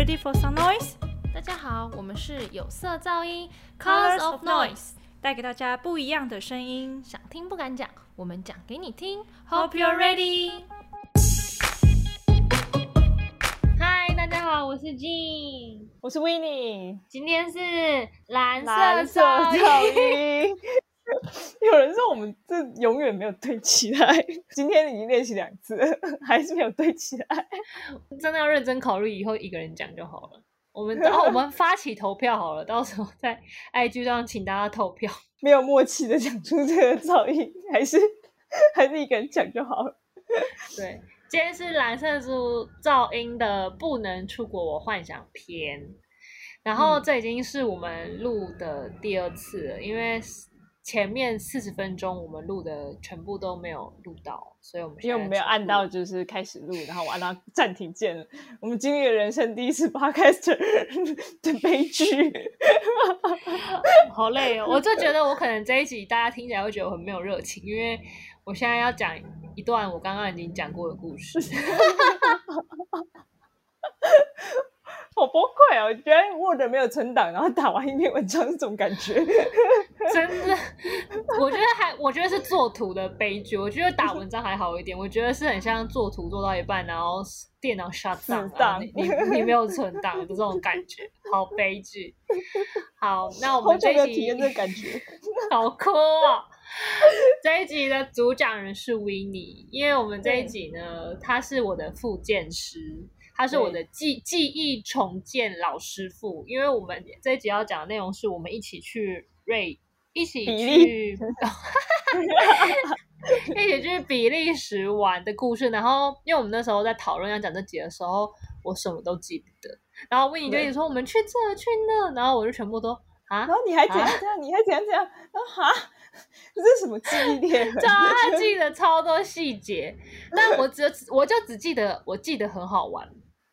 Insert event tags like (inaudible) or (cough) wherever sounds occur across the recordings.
Ready for some noise？大家好，我们是有色噪音 Colors of Noise，带给大家不一样的声音。想听不敢讲，我们讲给你听。Hope you're ready。嗨，大家好，我是 Jean，我是 w i n n i e 今天是蓝蓝色噪音。音。有人说我们这永远没有对起来，今天已经练习两次了，还是没有对起来。(laughs) 真的要认真考虑，以后一个人讲就好了。我们 (laughs) 然后我们发起投票好了，到时候在 (laughs) IG 上请大家投票。没有默契的讲出这个噪音，还是还是一个人讲就好了。对，今天是蓝色猪噪音的不能出国我幻想篇，然后嗯这已经是我们录的第二次了，因为前面四十分钟我们录的全部都没有录到，所以我们因为我们没有按到就是开始录，然后我按到暂停键了。我们经历了人生第一次 podcast 的悲剧。(laughs) 好累哦，我就觉得我可能这一集大家听起来会觉得我很没有热情，因为我现在要讲一段我刚刚已经讲过的故事。(laughs) 好崩溃哦！我觉得 Word 没有存档，然后打完一篇文章是这种感觉。(laughs) 真的，我觉得还，我觉得是作图的悲剧。我觉得打文章还好一点，我觉得是很像做图做到一半，然后电脑 shut down，你你你没有存档的这种感觉，好悲剧。好，那我们这一集体验这个感觉。(laughs) 好酷哦！这一集的主讲人是 n i 因为我们这一集呢，他是我的副建师，他是我的记记忆重建老师傅。因为我们这一集要讲的内容是我们一起去瑞，一起去，(laughs) 一起去比利时玩的故事。然后，因为我们那时候在讨论要讲这集的时候，我什么都记不得。然后 n i 就一直说我们去这去那，然后我就全部都啊然后你还怎样啊怎样，你还怎样怎样，然后哈，这是什么记忆裂痕？对啊，他记得超多细节，但我只我就只记得我记得很好玩，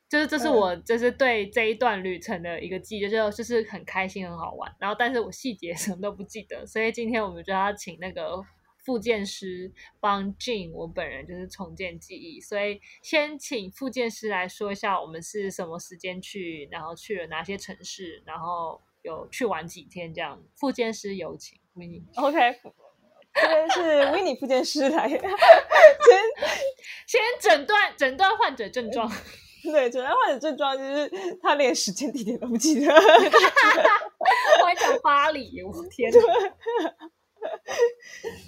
就是这是我就是对这一段旅程的一个记忆，就就是很开心很好玩。然后，但是我细节 (laughs) 什么都不记得，所以今天我们就要请那个复健师帮 Jane 我本人就是重建记忆，所以先请复健师来说一下我们是什么时间去，然后去了哪些城市，然后有去玩几天这样。复健师有请 w i n n i OK，这边是 w i n n i 复健师来，(laughs) 先先诊断诊断患者症状。(laughs) (laughs) 对，主要患者症状就是他连时间地点都不记得，(laughs) 我还讲巴黎，我天哪！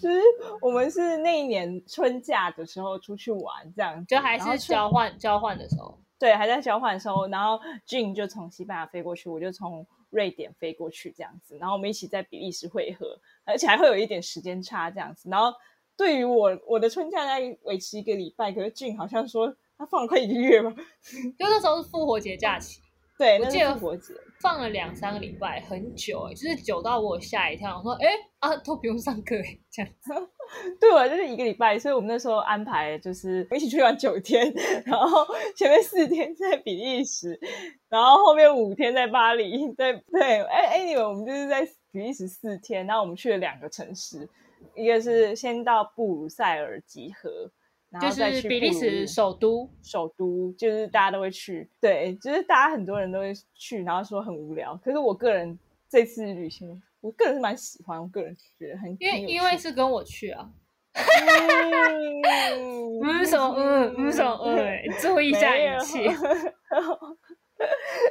就是我们是那一年春假的时候出去玩这样，就还是交换交换的时候，对，还在交换的时候，然后 Jane 就从西班牙飞过去，我就从瑞典飞过去，这样子，然后我们一起在比利时会合，而且还会有一点时间差这样子。然后对于我我的春假大概维持一个礼拜，可是 Jane 好像说他放了快一个月吧，(laughs) 就那时候是复活节假期，对，那我记得复活节，放了两三个礼拜，很久哎、就是久到我吓一跳，我说哎、啊都不用上课哎、这样子。(laughs) 对我就是一个礼拜，所以我们那时候安排就是我一起去玩九天，(laughs) 然后前面四天在比利时，然后后面五天在巴黎，对对，哎 anyway 我们就是在比利时四天，然后我们去了两个城市，一个是先到布鲁塞尔集合，然后就是比利时首都，首都，就是大家都会去，对，就是大家很多人都会去，然后说很无聊，可是我个人这次旅行，我个人是蛮喜欢，我个人觉得很因为因为是跟我去啊，(laughs) 嗯嗯什么嗯嗯什么嗯，注意一下语气。(laughs)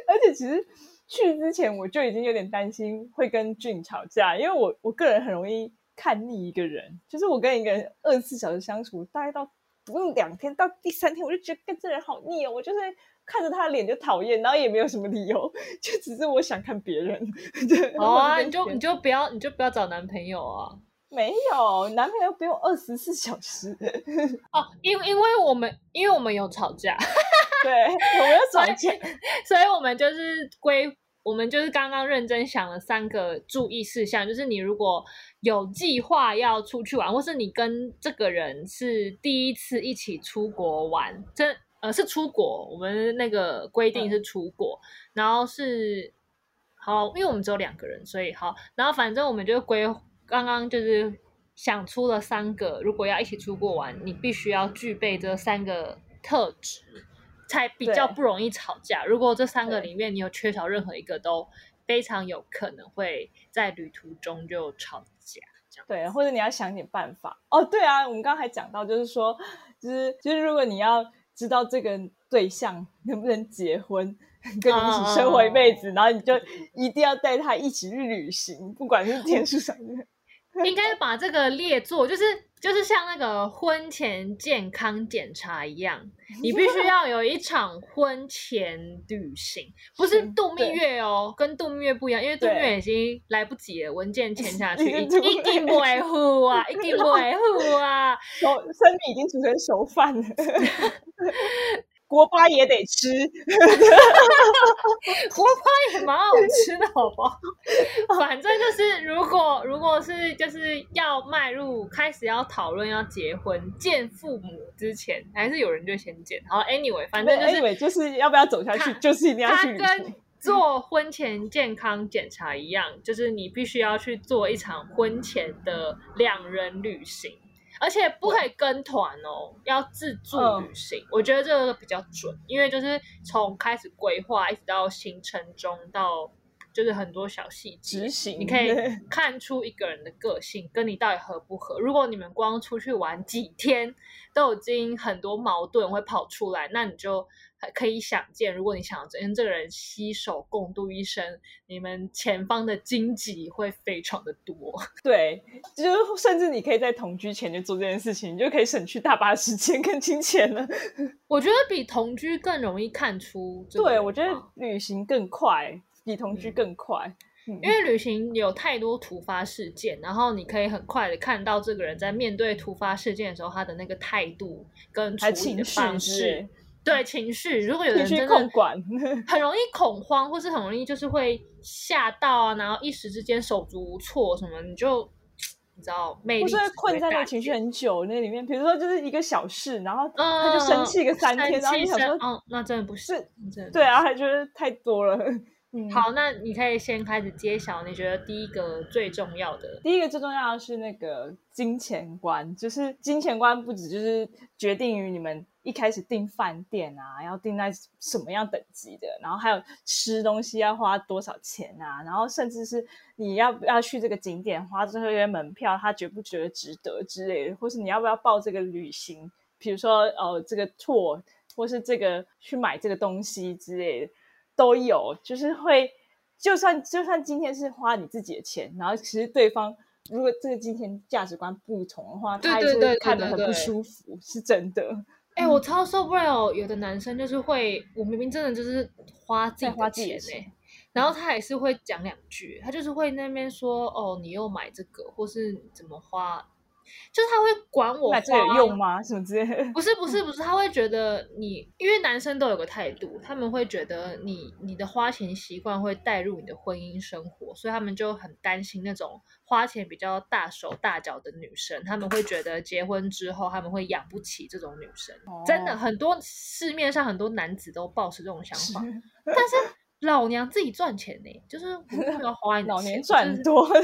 而且其实去之前我就已经有点担心会跟俊吵架，因为我我个人很容易看腻一个人，就是我跟一个人二十四小时相处，大概到不用两天，到第三天我就觉得跟这人好腻哦，我就是看着他的脸就讨厌，然后也没有什么理由，(laughs) 就只是我想看别人。(laughs) 对，好啊，你就你就不要你就不要找男朋友啊。没有男朋友不用二十四小时，(laughs) 哦，因因为我们因为我们有吵架，对，我们要所以吵架。所以我们就是归，我们就是刚刚认真想了三个注意事项，就是你如果有计划要出去玩，或是你跟这个人是第一次一起出国玩，这呃是出国，我们那个规定是出国，然后是好，因为我们只有两个人，所以好，然后反正我们就规刚刚就是想出了三个，如果要一起出国玩，你必须要具备这三个特质。才比较不容易吵架。如果这三个里面你有缺少任何一个，都非常有可能会在旅途中就吵架。对，或者你要想点办法。哦，对啊，我们刚刚还讲到，就是说，就是就是，如果你要知道这个对象能不能结婚，跟你一起生活一辈子，然后你就一定要带他一起去旅行，不管是天 (laughs) 数上面。应该把这个列作，就是就是像那个婚前健康检查一样，你必须要有一场婚前旅行，不是嗯度蜜月哦，跟度蜜月不一样，因为度蜜月已经来不及了，文件签下去，(laughs) 一已经一定不会付啊，一定不会付啊。(laughs) 手生米已经煮成熟饭了，(laughs) 锅巴也得吃。(laughs) 锅巴也蛮好吃的，好不好？(laughs) 反正就是，如果如果是就是要迈入开始要讨论要结婚见父母之前，还是有人就先见。然后，anyway，反正就是 anyway，就是要不要走下去，就是一定要去旅跟行。做婚前健康检查一样，就是你必须要去做一场婚前的两人旅行，而且不可以跟团哦，要自助嗯旅行。我觉得这个比较准，因为就是从开始规划一直到行程中到。就是很多小细节你可以 (laughs) 看出一个人的个性跟你到底合不合。如果你们光出去玩几天，都已经很多矛盾会跑出来，那你就可以想见，如果你想跟这个人携手共度一生，你们前方的荆棘会非常的多。(laughs) 对，就是甚至你可以在同居前就做这件事情，你就可以省去大把时间跟金钱了。(laughs) 我觉得比同居更容易看出对，我觉得旅行更快，比同居嗯更快。嗯因为旅行有太多突发事件，然后你可以很快的看到这个人在面对突发事件的时候，他的那个态度跟处理的情绪方式对情绪。如果有人真的控管，(laughs) 很容易恐慌，或是很容易就是会吓到啊，然后一时之间手足无措什么，你就你知道魅力不是会困在那个情绪很久那里面。比如说，就是一个小事，然后嗯，他就生气个三天，然后你想说，生哦，那真的不是是，真的对啊，还觉得太多了。嗯，好，那你可以先开始揭晓，你觉得第一个最重要的，第一个最重要的是那个金钱观，就是金钱观不止就是决定于你们一开始订饭店啊，要订在什么样等级的，然后还有吃东西要花多少钱啊，然后甚至是你要不要去这个景点花这些门票，他觉不觉得值得之类的，或是你要不要报这个旅行，比如说哦这个 tour，或是这个去买这个东西之类的。都有，就是会，就算就算今天是花你自己的钱，然后其实对方如果这个金钱价值观不同的话，他也是对对对对看得很不对对舒服，是真的。哎、我超受不了，有的男生就是会，我明明真的就是花自己在花钱然后他也是会讲两句，他就是会那边说，哦，你又买这个，或是怎么花，就是他会管我花那这有用吗？什么之类的？(laughs) 不是不是不是，他会觉得你，因为男生都有个态度，他们会觉得你你的花钱习惯会带入你的婚姻生活，所以他们就很担心那种花钱比较大手大脚的女生，他们会觉得结婚之后他们会养不起这种女生。真的哦很多市面上很多男子都抱持这种想法，是但是老娘自己赚钱呢、就是我没有要花你的老钱，年赚就是多的，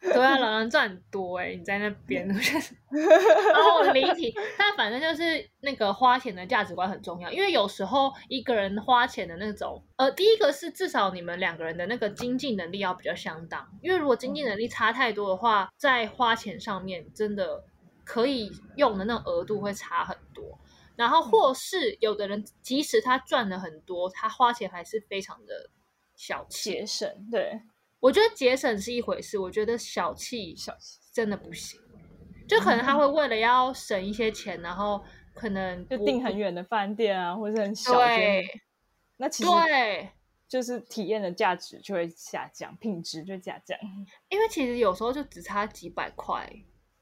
对啊，老娘赚很多哎、你在那边，然后我离题，但反正就是那个花钱的价值观很重要，因为有时候一个人花钱的那种，呃，第一个是至少你们两个人的那个经济能力要比较相当，因为如果经济能力差太多的话，在花钱上面真的可以用的那种额度会差很多。然后或是有的人，即使他赚了很多，他花钱还是非常的小气。节省，对，我觉得节省是一回事，我觉得小气小气真的不行。就可能他会为了要省一些钱，然后可能就订很远的饭店啊，或者很小间对的，那其实对，就是体验的价值就会下降，品质就会下降。因为其实有时候就只差几百块，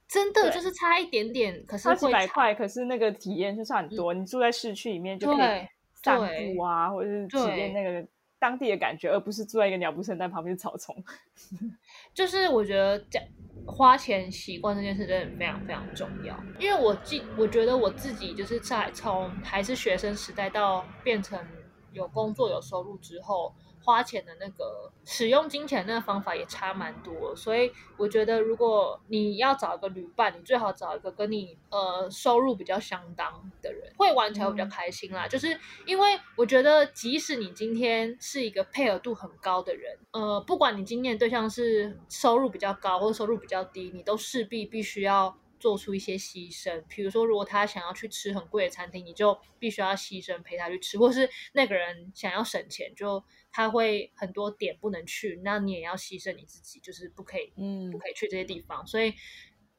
真的就是差一点点，可是差几百块，可是那个体验就差很多。你住在市区里面就可以对散步啊，或者是体验那个当地的感觉，而不是住在一个鸟不生蛋旁边的草丛。(laughs) 就是我觉得这花钱习惯这件事真的非常非常重要，因为我记我觉得我自己就是在从还是学生时代到变成有工作有收入之后，花钱的那个使用金钱那个方法也差蛮多，所以我觉得如果你要找一个旅伴，你最好找一个跟你呃收入比较相当的人，会玩起来会比较开心啦。就是因为我觉得，即使你今天是一个配合度很高的人，呃，不管你今天的对象是收入比较高或者收入比较低，你都势必必须要。做出一些牺牲，比如说，如果他想要去吃很贵的餐厅，你就必须要牺牲陪他去吃；或是那个人想要省钱，就他会很多点不能去，那你也要牺牲你自己，就是不可以，嗯，不可以去这些地方。所以，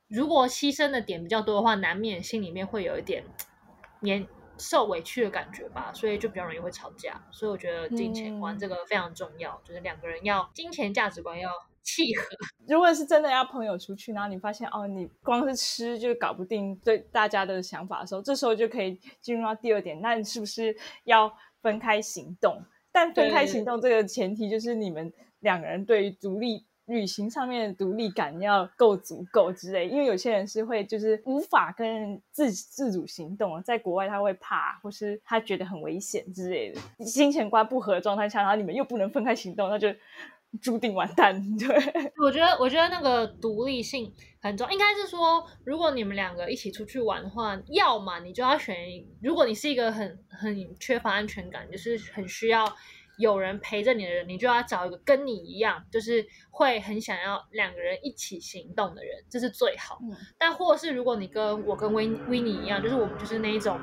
如果牺牲的点比较多的话，难免心里面会有一点年受委屈的感觉吧，所以就比较容易会吵架。所以我觉得金钱观这个非常重要，就是两个人要金钱价值观要。契合。(laughs) 如果是真的要朋友出去，然后你发现哦，你光是吃就搞不定对大家的想法的时候，这时候就可以进入到第二点，那你是不是要分开行动？但分开行动这个前提就是你们两个人对于独立旅行上面的独立感要够足够之类。因为有些人是会就是无法跟自自主行动，在国外他会怕，或是他觉得很危险之类的，金钱观不合的状态下，然后你们又不能分开行动，那就。注定完蛋，(laughs) 对。我觉得，我觉得那个独立性很重要。应该是说，如果你们两个一起出去玩的话，要么你就要选。如果你是一个很很缺乏安全感，就是很需要有人陪着你的人，你就要找一个跟你一样，就是会很想要两个人一起行动的人，这是最好。但或是如果你跟我跟维维尼一样，就是我们就是那一种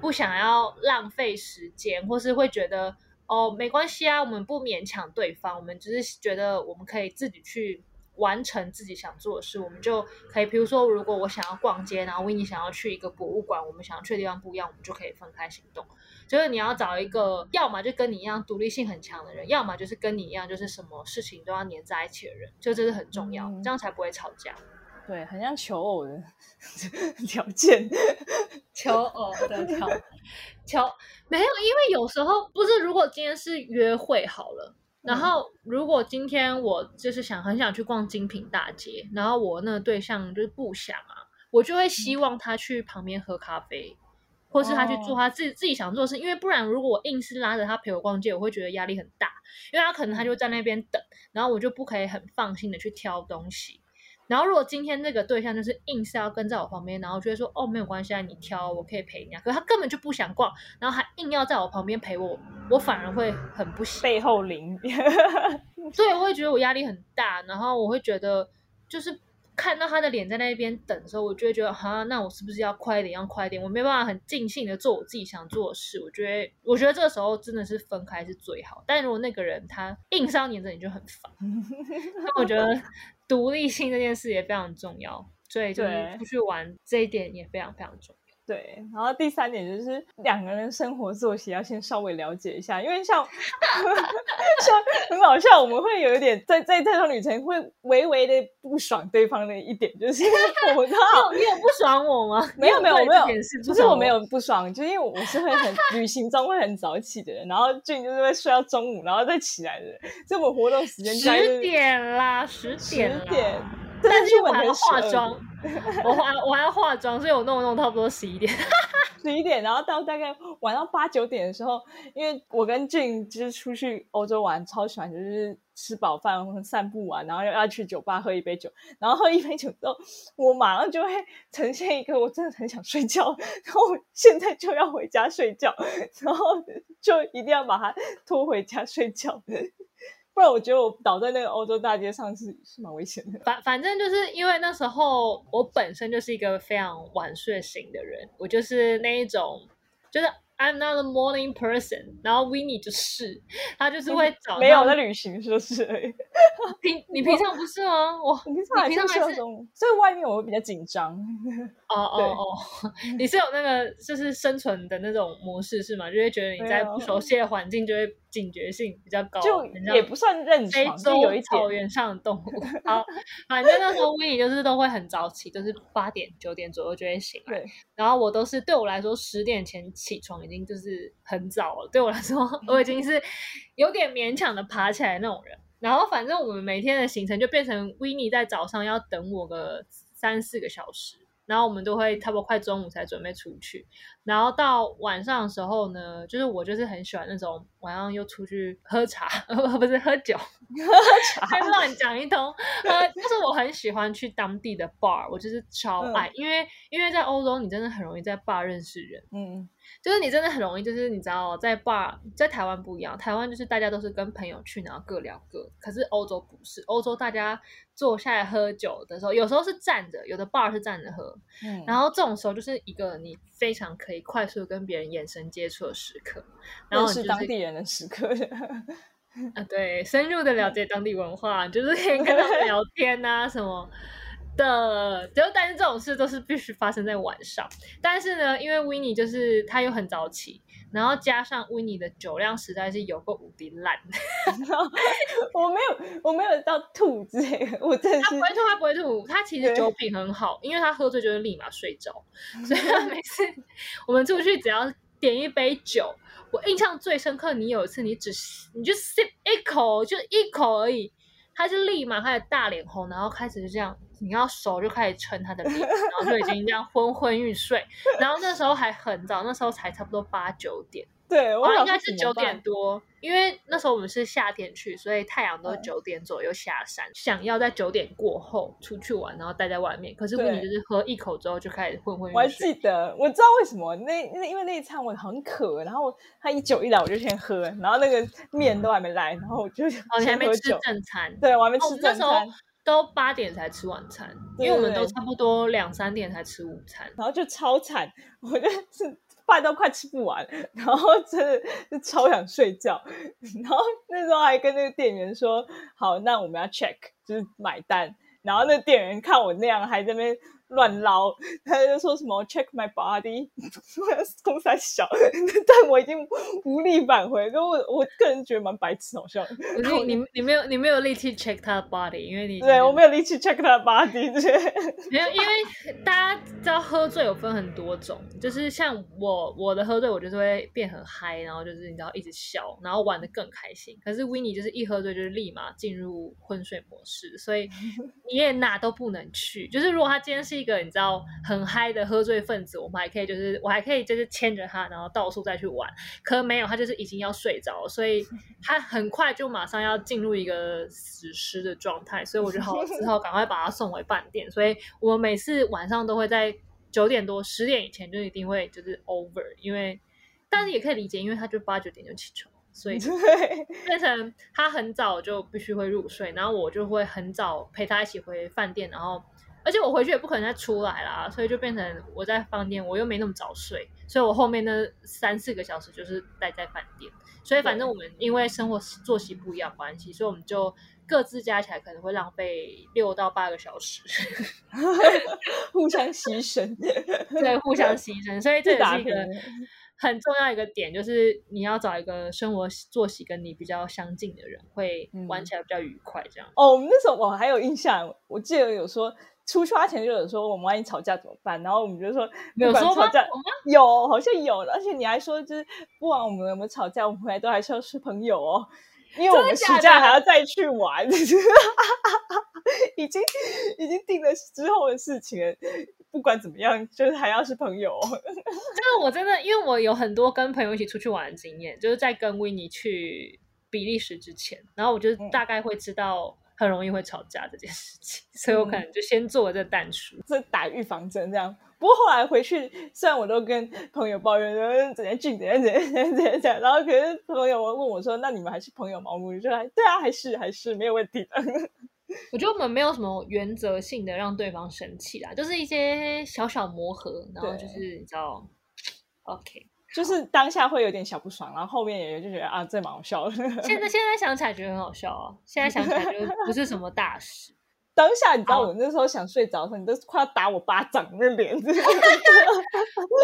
不想要浪费时间，或是会觉得。哦，没关系啊，我们不勉强对方，我们只是觉得我们可以自己去完成自己想做的事，我们就可以，比如说，如果我想要逛街，然后维尼想要去一个博物馆，我们想要去的地方不一样，我们就可以分开行动。就是你要找一个，要么就跟你一样独立性很强的人，要么就是跟你一样，就是什么事情都要黏在一起的人，就这是很重要，这样才不会吵架。对，很像求偶的 (laughs) 条件，(laughs) 求偶的条求没有，因为有时候不是，如果今天是约会好了，然后如果今天我就是想很想去逛精品大街，然后我那个对象就是不想啊，我就会希望他去旁边喝咖啡，或是他去做他自己自己想做的事，因为不然如果我硬是拉着他陪我逛街，我会觉得压力很大，因为他可能他就在那边等，然后我就不可以很放心的去挑东西。然后，如果今天那个对象就是硬是要跟在我旁边，然后觉得说哦没有关系啊，你挑我可以陪你啊，可是他根本就不想逛，然后还硬要在我旁边陪我，我反而会很不喜背后淋，对，我会觉得我压力很大，然后我会觉得就是看到他的脸在那边等的时候，我就会觉得哈，那我是不是要快一点，要快一点，我没办法很尽兴的做我自己想做的事，我觉得我觉得这个时候真的是分开是最好，但如果那个人他硬是要黏着你就很烦，(laughs) 那我觉得。独立性这件事也非常重要，所以就是出去玩这一点也非常非常重要。对，然后第三点就是两个人生活作息要先稍微了解一下，因为像像 (laughs) 很好笑，我们会有一点在在这趟旅程会微微的不爽对方的一点，就是我知道 (laughs) 你有不爽我吗？没有没有没有，不是我没有不爽，就是因为我是会很旅行中会很早起的人，然后俊就是会睡到中午然后再起来的人，这我活动时间十点啦，十点十点。(laughs) 但是我还要化妆，我还我还要化妆，所以我弄弄差不多十一点，(laughs) 十一点，然后到大概晚上八九点的时候，因为我跟俊就是出去欧洲玩，超喜欢就是吃饱饭散步完，然后要要去酒吧喝一杯酒，然后喝一杯酒之后，我马上就会呈现一个我真的很想睡觉，然后现在就要回家睡觉，然后就一定要把它拖回家睡觉。不然我觉得我倒在那个欧洲大街上是是蛮危险的。反反正就是因为那时候我本身就是一个非常晚睡型的人，我就是那一种，就是。I'm not a morning person，然后 Winnie 就是他就是会早没有在旅行，是不是 (laughs) 平你平常不是吗？我平常还是这种，在外面我会比较紧张。哦哦哦，(laughs) 你是有那个就是生存的那种模式是吗？就会觉得你在不熟悉的环境就会警觉性比较高，就也不算认非洲草原上的动物。好，(laughs) 反正那时候 Winnie 就是都会很早起，就是八点九点左右就会醒来，然后我都是对我来说十点前起床。已经就是很早了，对我来说，我已经是有点勉强的爬起来那种人。然后反正我们每天的行程就变成 n 在早上要等我个三四个小时，然后我们都会差不多快中午才准备出去，然后到晚上的时候呢，就是我就是很喜欢那种晚上又出去喝茶，(laughs) 不是喝酒，(laughs) 喝茶乱讲一通，(laughs) 呃，就是我很喜欢去当地的 bar，我就是超爱，因为因为在欧洲你真的很容易在 bar 认识人，嗯，就是你真的很容易，就是你知道在 bar 在台湾不一样，台湾就是大家都是跟朋友去，然后各聊各，可是欧洲不是，欧洲大家坐下来喝酒的时候，有时候是站着，有的 bar 是站着喝。嗯然后这种时候就是一个你非常可以快速跟别人眼神接触的时刻，然后就是当地人的时刻。(laughs) 啊，对，深入的了解当地文化，就是可以跟他们聊天啊什么的。就但是这种事都是必须发生在晚上。但是呢，因为 w i n n i e 就是他又很早起，然后加上 w i n n i e 的酒量实在是有够无敌烂，(laughs) 我没有，我没有到吐之类的，我真的他不会吐，他不会吐，他其实酒品很好，因为他喝醉就会立马睡着，(laughs) 所以他每次我们出去只要点一杯酒，我印象最深刻，你有一次你只你就 sip 一口，就一口而已，他就立马开始大脸红，然后开始就这样，你要熟就开始撑他的脸，然后就已经这样昏昏欲睡，然后那时候还很早，那时候才差不多八九点。对我应该是九点。多，因为那时候我们是夏天去，所以太阳都嗯九点左右下山。想要在九点过后出去玩，然后待在外面。可是问题就是喝一口之后就开始昏昏欲睡我还。记得，我知道为什么那那因为那一餐我很渴，然后他一酒一来我就先喝，然后那个面都还没来，然后我就哦，你还没吃。正餐。对，我还没吃们那时候正餐，都八点才吃晚餐，因对为我们都差不多两三点才吃午餐。然后就超惨，我就是饭都快吃不完，然后真的是超想睡觉。然后那时候还跟那个店员说：“好，那我们要 check，就是买单。”然后那店员看我那样，还在那边乱捞，他就说什么 “check my body”，(laughs) 公三小，(laughs) 但我已经无力挽回。跟我我个人觉得蛮白痴，好像。可是你你没有你没有力气 check 他的 body，因为你对我没有力气 check 他的 body，对。(laughs) 没有，因为大家知道喝醉有分很多种，就是像我我的喝醉，我就是会变很嗨，然后就是你知道一直笑，然后玩的更开心。可是 w i n n i e 就是一喝醉就是立马进入昏睡模式，所以你也哪都不能去。就是如果他今天是一个你知道很嗨的喝醉分子，我们还可以就是我还可以就是牵着他，然后到处再去玩。可没有，他就是已经要睡着，所以 (laughs) 他很快就马上要进入一个死尸的状态，所以我就好 (laughs) 只好赶快把他送回饭店。所以我每次晚上都会在九点多、十点以前就一定会就是 over，因为但是也可以理解，因为他就八九点就起床，所以 (laughs) 对，变成他很早就必须会入睡，然后我就会很早陪他一起回饭店，然后而且我回去也不可能再出来啦，所以就变成我在饭店，我又没那么早睡，所以我后面那三四个小时就是待在饭店，所以反正我们因为生活作息不一样关系，所以我们就各自加起来可能会浪费六到八个小时，(laughs) 互相牺牲，(laughs) 对，互相牺牲，所以这也是一个很重要一个点，就是你要找一个生活作息跟你比较相近的人，会玩嗯起来比较愉快，这样。哦，我们那时候我还有印象，我记得有说出发前就有说我们万一吵架怎么办，然后我们就说不管有说？吵架有好像有了，而且你还说就是不管我们有没有吵架，我们回来都还是要是朋友哦，因为我们暑假还要再去玩，(laughs) 已经已经定了之后的事情了，不管怎么样，就是还要是朋友哦。(laughs) 这个我真的，因为我有很多跟朋友一起出去玩的经验，就是在跟维尼去比利时之前，然后我就嗯。大概会知道很容易会吵架这件事情，所以我可能就先做了这淡书。这打预防针这样。不过后来回去，虽然我都跟朋友抱怨说怎样俊怎样怎样怎样怎样怎样，然后可是朋友问我说：“那你们还是朋友吗？”我说：“对啊，还是还是没有问题的。我觉得我们没有什么原则性的让对方生气啦，就是一些小小磨合，然后就是你知道，OK。”就是当下会有点小不爽，然后后面也就觉得啊，这蛮好笑的。现在现在想起来觉得很好笑啊，现在想起来就不是什么大事。当下你知道好我那时候想睡着的时候，你都快要打我巴掌，那脸，(laughs) 我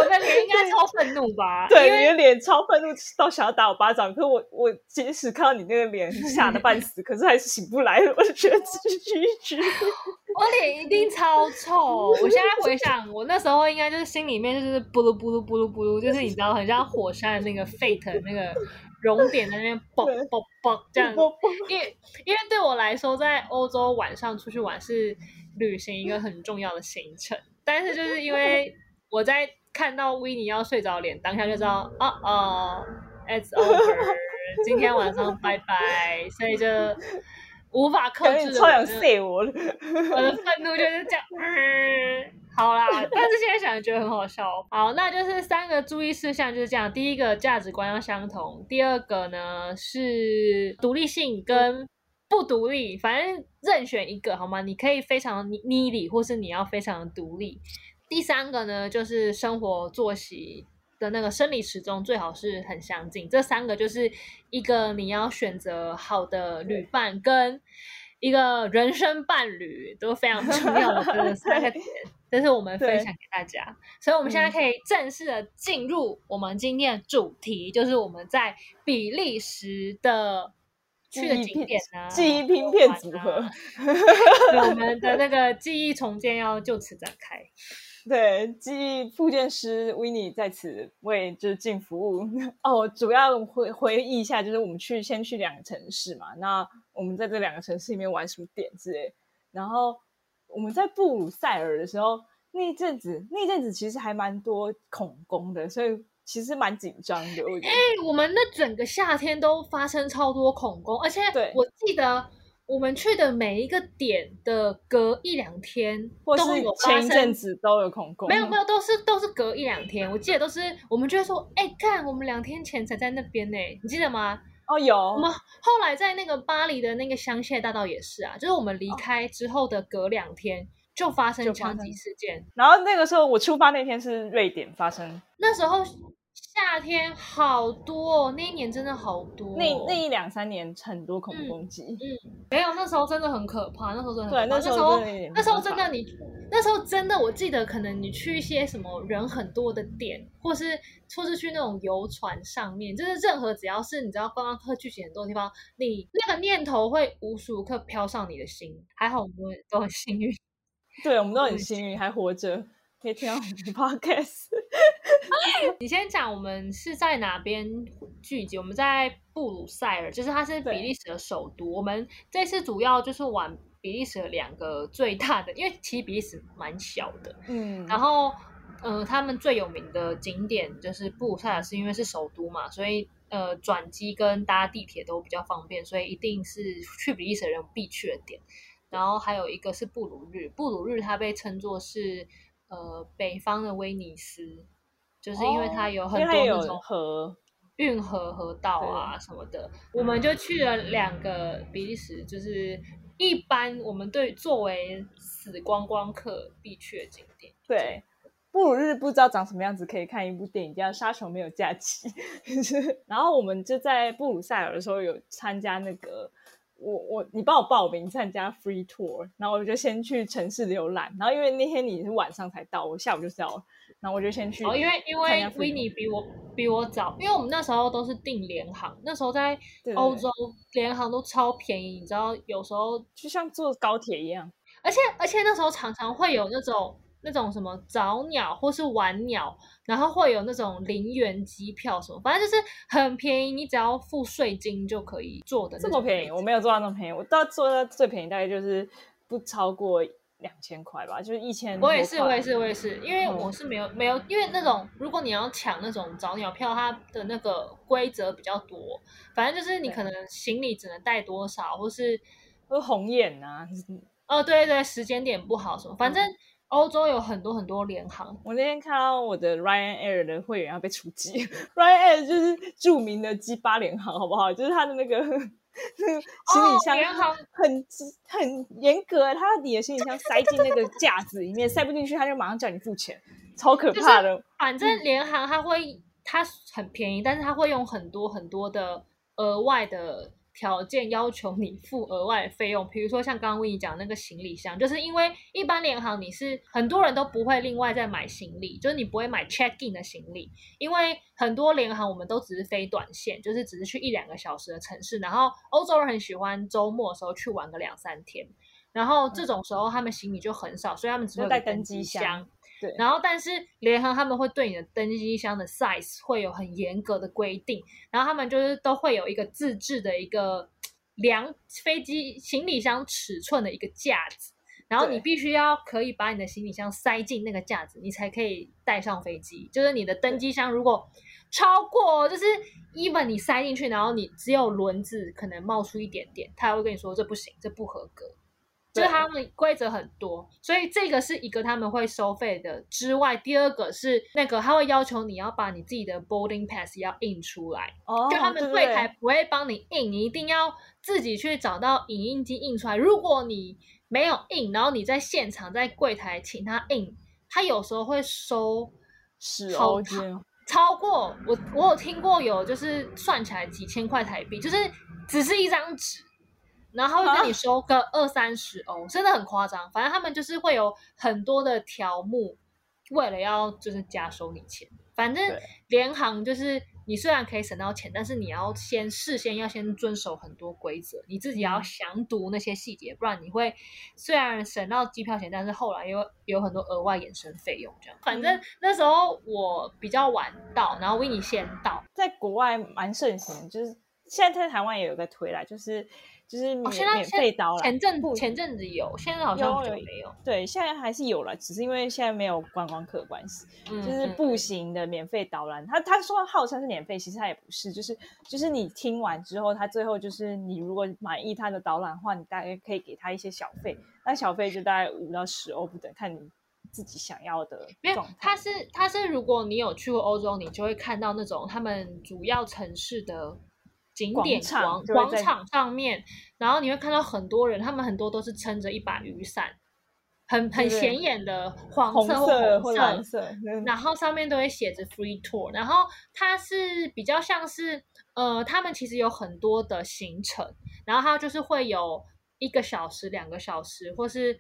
的脸应该超愤怒吧？对，你的脸超愤怒到想要打我巴掌，可是我我即使看到你那个脸 (laughs) 吓得半死，可是还是醒不来，我就觉得继续继续。(laughs) 我脸一定超臭。我现在回想，我那时候应该就是心里面就是咕噜咕噜咕噜咕噜，就是你知道，很像火山的那个 fate 那个熔点在那边爆对爆爆这样。我因为因为对我来说，在欧洲晚上出去玩是旅行一个很重要的行程，但是就是因为我在看到维尼要睡着脸，当下就知道，哦哦，it's (laughs) over，今天晚上拜拜，所以就无法克制的，超想 say 我，我的愤怒就是这样。嗯，好啦，但是现在想觉得很好笑。好，那就是三个注意事项就是这样。第一个价值观要相同，第二个呢是独立性跟不独立，反正任选一个好吗？你可以非常 needy，或是你要非常的独立。第三个呢就是生活作息。的那个生理时钟最好是很相近，这三个就是一个你要选择好的旅伴跟一个人生伴侣都非常重要的三个点，这是我们分享给大家。所以，我们现在可以正式的进入我们今天的主题，就是我们在比利时的去的景点呢，记忆拼片组合，我 (laughs) 们的那个记忆重建要就此展开。对，记忆复健师 w i n n e 在此为就是进服务哦。主要回回忆一下，就是我们去先去两个城市嘛。那我们在这两个城市里面玩什么点之类。然后我们在布鲁塞尔的时候，那一阵子那一阵子其实还蛮多恐攻的，所以其实蛮紧张的。哎，我们那整个夏天都发生超多恐攻，而且我记得。我们去的每一个点的隔一两天，或是前一阵子都有恐攻，没有没有，都是都是隔一两天。我记得都是我们就会说，哎，看我们两天前才在那边呢，你记得吗？哦，有。我们后来在那个巴黎的那个香榭大道也是啊，就是我们离开之后的隔两天就发生枪击事件。然后那个时候我出发那天是瑞典发生，那时候。夏天好多哦，那一年真的好多。那那一两三年很多恐怖攻击。嗯，没有，那时候真的很可怕。那时候真的对，那时候那时候真的你，那时候真的我记得，可能你去一些什么人很多的店，或是或是去那种游船上面，就是任何只要是你知道观光客聚集很多的地方，你那个念头会无时无刻飘上你的心。还好我们都很幸运，对，我们都很幸运，还活着。可以听到我们的 podcast。(laughs) 你先讲，我们是在哪边聚集？我们在布鲁塞尔，就是它是比利时的首都。我们这次主要就是玩比利时的两个最大的，因为其实比利时蛮小的。嗯。然后，呃，他们最有名的景点就是布鲁塞尔，是因为是首都嘛，所以呃，转机跟搭地铁都比较方便，所以一定是去比利时人必去的点。然后还有一个是布鲁日，布鲁日它被称作是。呃，北方的威尼斯，就是因为它有很多那种河、运河、河道啊什么的，我们就去了两个比利时，就是一般我们对作为死观光客必去的景点。对，布鲁日不知道长什么样子，可以看一部电影叫《沙丘没有假期》。(laughs) 然后我们就在布鲁塞尔的时候有参加那个。我我你帮我报名参加 free tour，然后我就先去城市浏览，然后因为那天你是晚上才到，我下午就到了，然后我就先去。哦，因为因为 w i n n 比我比我早，因为我们那时候都是订联航，那时候在欧洲联航都超便宜，你知道，有时候就像坐高铁一样，而且而且那时候常常会有那种。那种什么早鸟或是晚鸟，然后会有那种零元机票什么，反正就是很便宜，你只要付税金就可以坐的。这么便宜？我没有做到那么便宜，我到做到最便宜大概就是不超过两千块吧，就是一千。我也是，我也是，我也是，因为我是没有没有，因为那种如果你要抢那种早鸟票，它的那个规则比较多，反正就是你可能行李只能带多少，或是或红眼啊，哦，对对，时间点不好什么，反正。欧洲有很多很多联航，我那天看到我的 Ryanair 的会员要被出击，(laughs) Ryanair 就是著名的 G 八联航，好不好？就是他的那个那 (laughs) 个行李箱很很严格，它你的行李箱塞进那个架子里面，塞不进去，他就马上叫你付钱，超可怕的。反正联航它会它很便宜，但是它会用很多很多的额外的。条件要求你付额外的费用，比如说像刚刚为你讲那个行李箱，就是因为一般联航你是很多人都不会另外再买行李，就是你不会买 check in 的行李，因为很多联航我们都只是飞短线，就是只是去一两个小时的城市，然后欧洲人很喜欢周末的时候去玩个两三天，然后这种时候他们行李就很少，所以他们只会带登机箱。对，然后但是联合他们会对你的登机箱的 size 会有很严格的规定，然后他们就是都会有一个自制的一个量飞机行李箱尺寸的一个架子，然后你必须要可以把你的行李箱塞进那个架子，你才可以带上飞机。就是你的登机箱如果超过，就是 even 你塞进去，然后你只有轮子可能冒出一点点，他会跟你说这不行，这不合格。就是他们规则很多，所以这个是一个他们会收费的之外，第二个是那个他会要求你要把你自己的 boarding pass 要印出来，哦，就他们对柜台不会帮你印，你一定要自己去找到影印机印出来。如果你没有印，然后你在现场在柜台请他印，他有时候会收十好欧金，超过我，我有听过有就是算起来几千块台币，就是只是一张纸，然后他会跟你收个二三十欧，真的很夸张。反正他们就是会有很多的条目，为了要就是加收你钱。反正对联航就是你虽然可以省到钱，但是你要先事先要先遵守很多规则，你自己要嗯详读那些细节，不然你会虽然省到机票钱，但是后来又有很多额外衍生费用这样。反正那时候我比较晚到，然后维尼先到，在国外蛮盛行，就是现在在台湾也有个推啦，就是就是免、哦，现在免费导览，前阵不前阵子有，现在好像就没有。对，现在还是有了，只是因为现在没有观光客的关系，嗯就是嗯步行的免费导览。他他说号称是免费，其实他也不是，就是就是你听完之后，他最后就是你如果满意他的导览的话，你大概可以给他一些小费，那小费就大概五到十欧不等，看你自己想要的没有状，态。它是他是，如果你有去过欧洲，你就会看到那种他们主要城市的景点广场广场上面，然后你会看到很多人，他们很多都是撑着一把雨伞，很很显眼的黄色色或或红蓝色，嗯。然后上面都会写着 free tour，然后它是比较像是呃，他们其实有很多的行程，然后它就是会有一个小时、两个小时，或是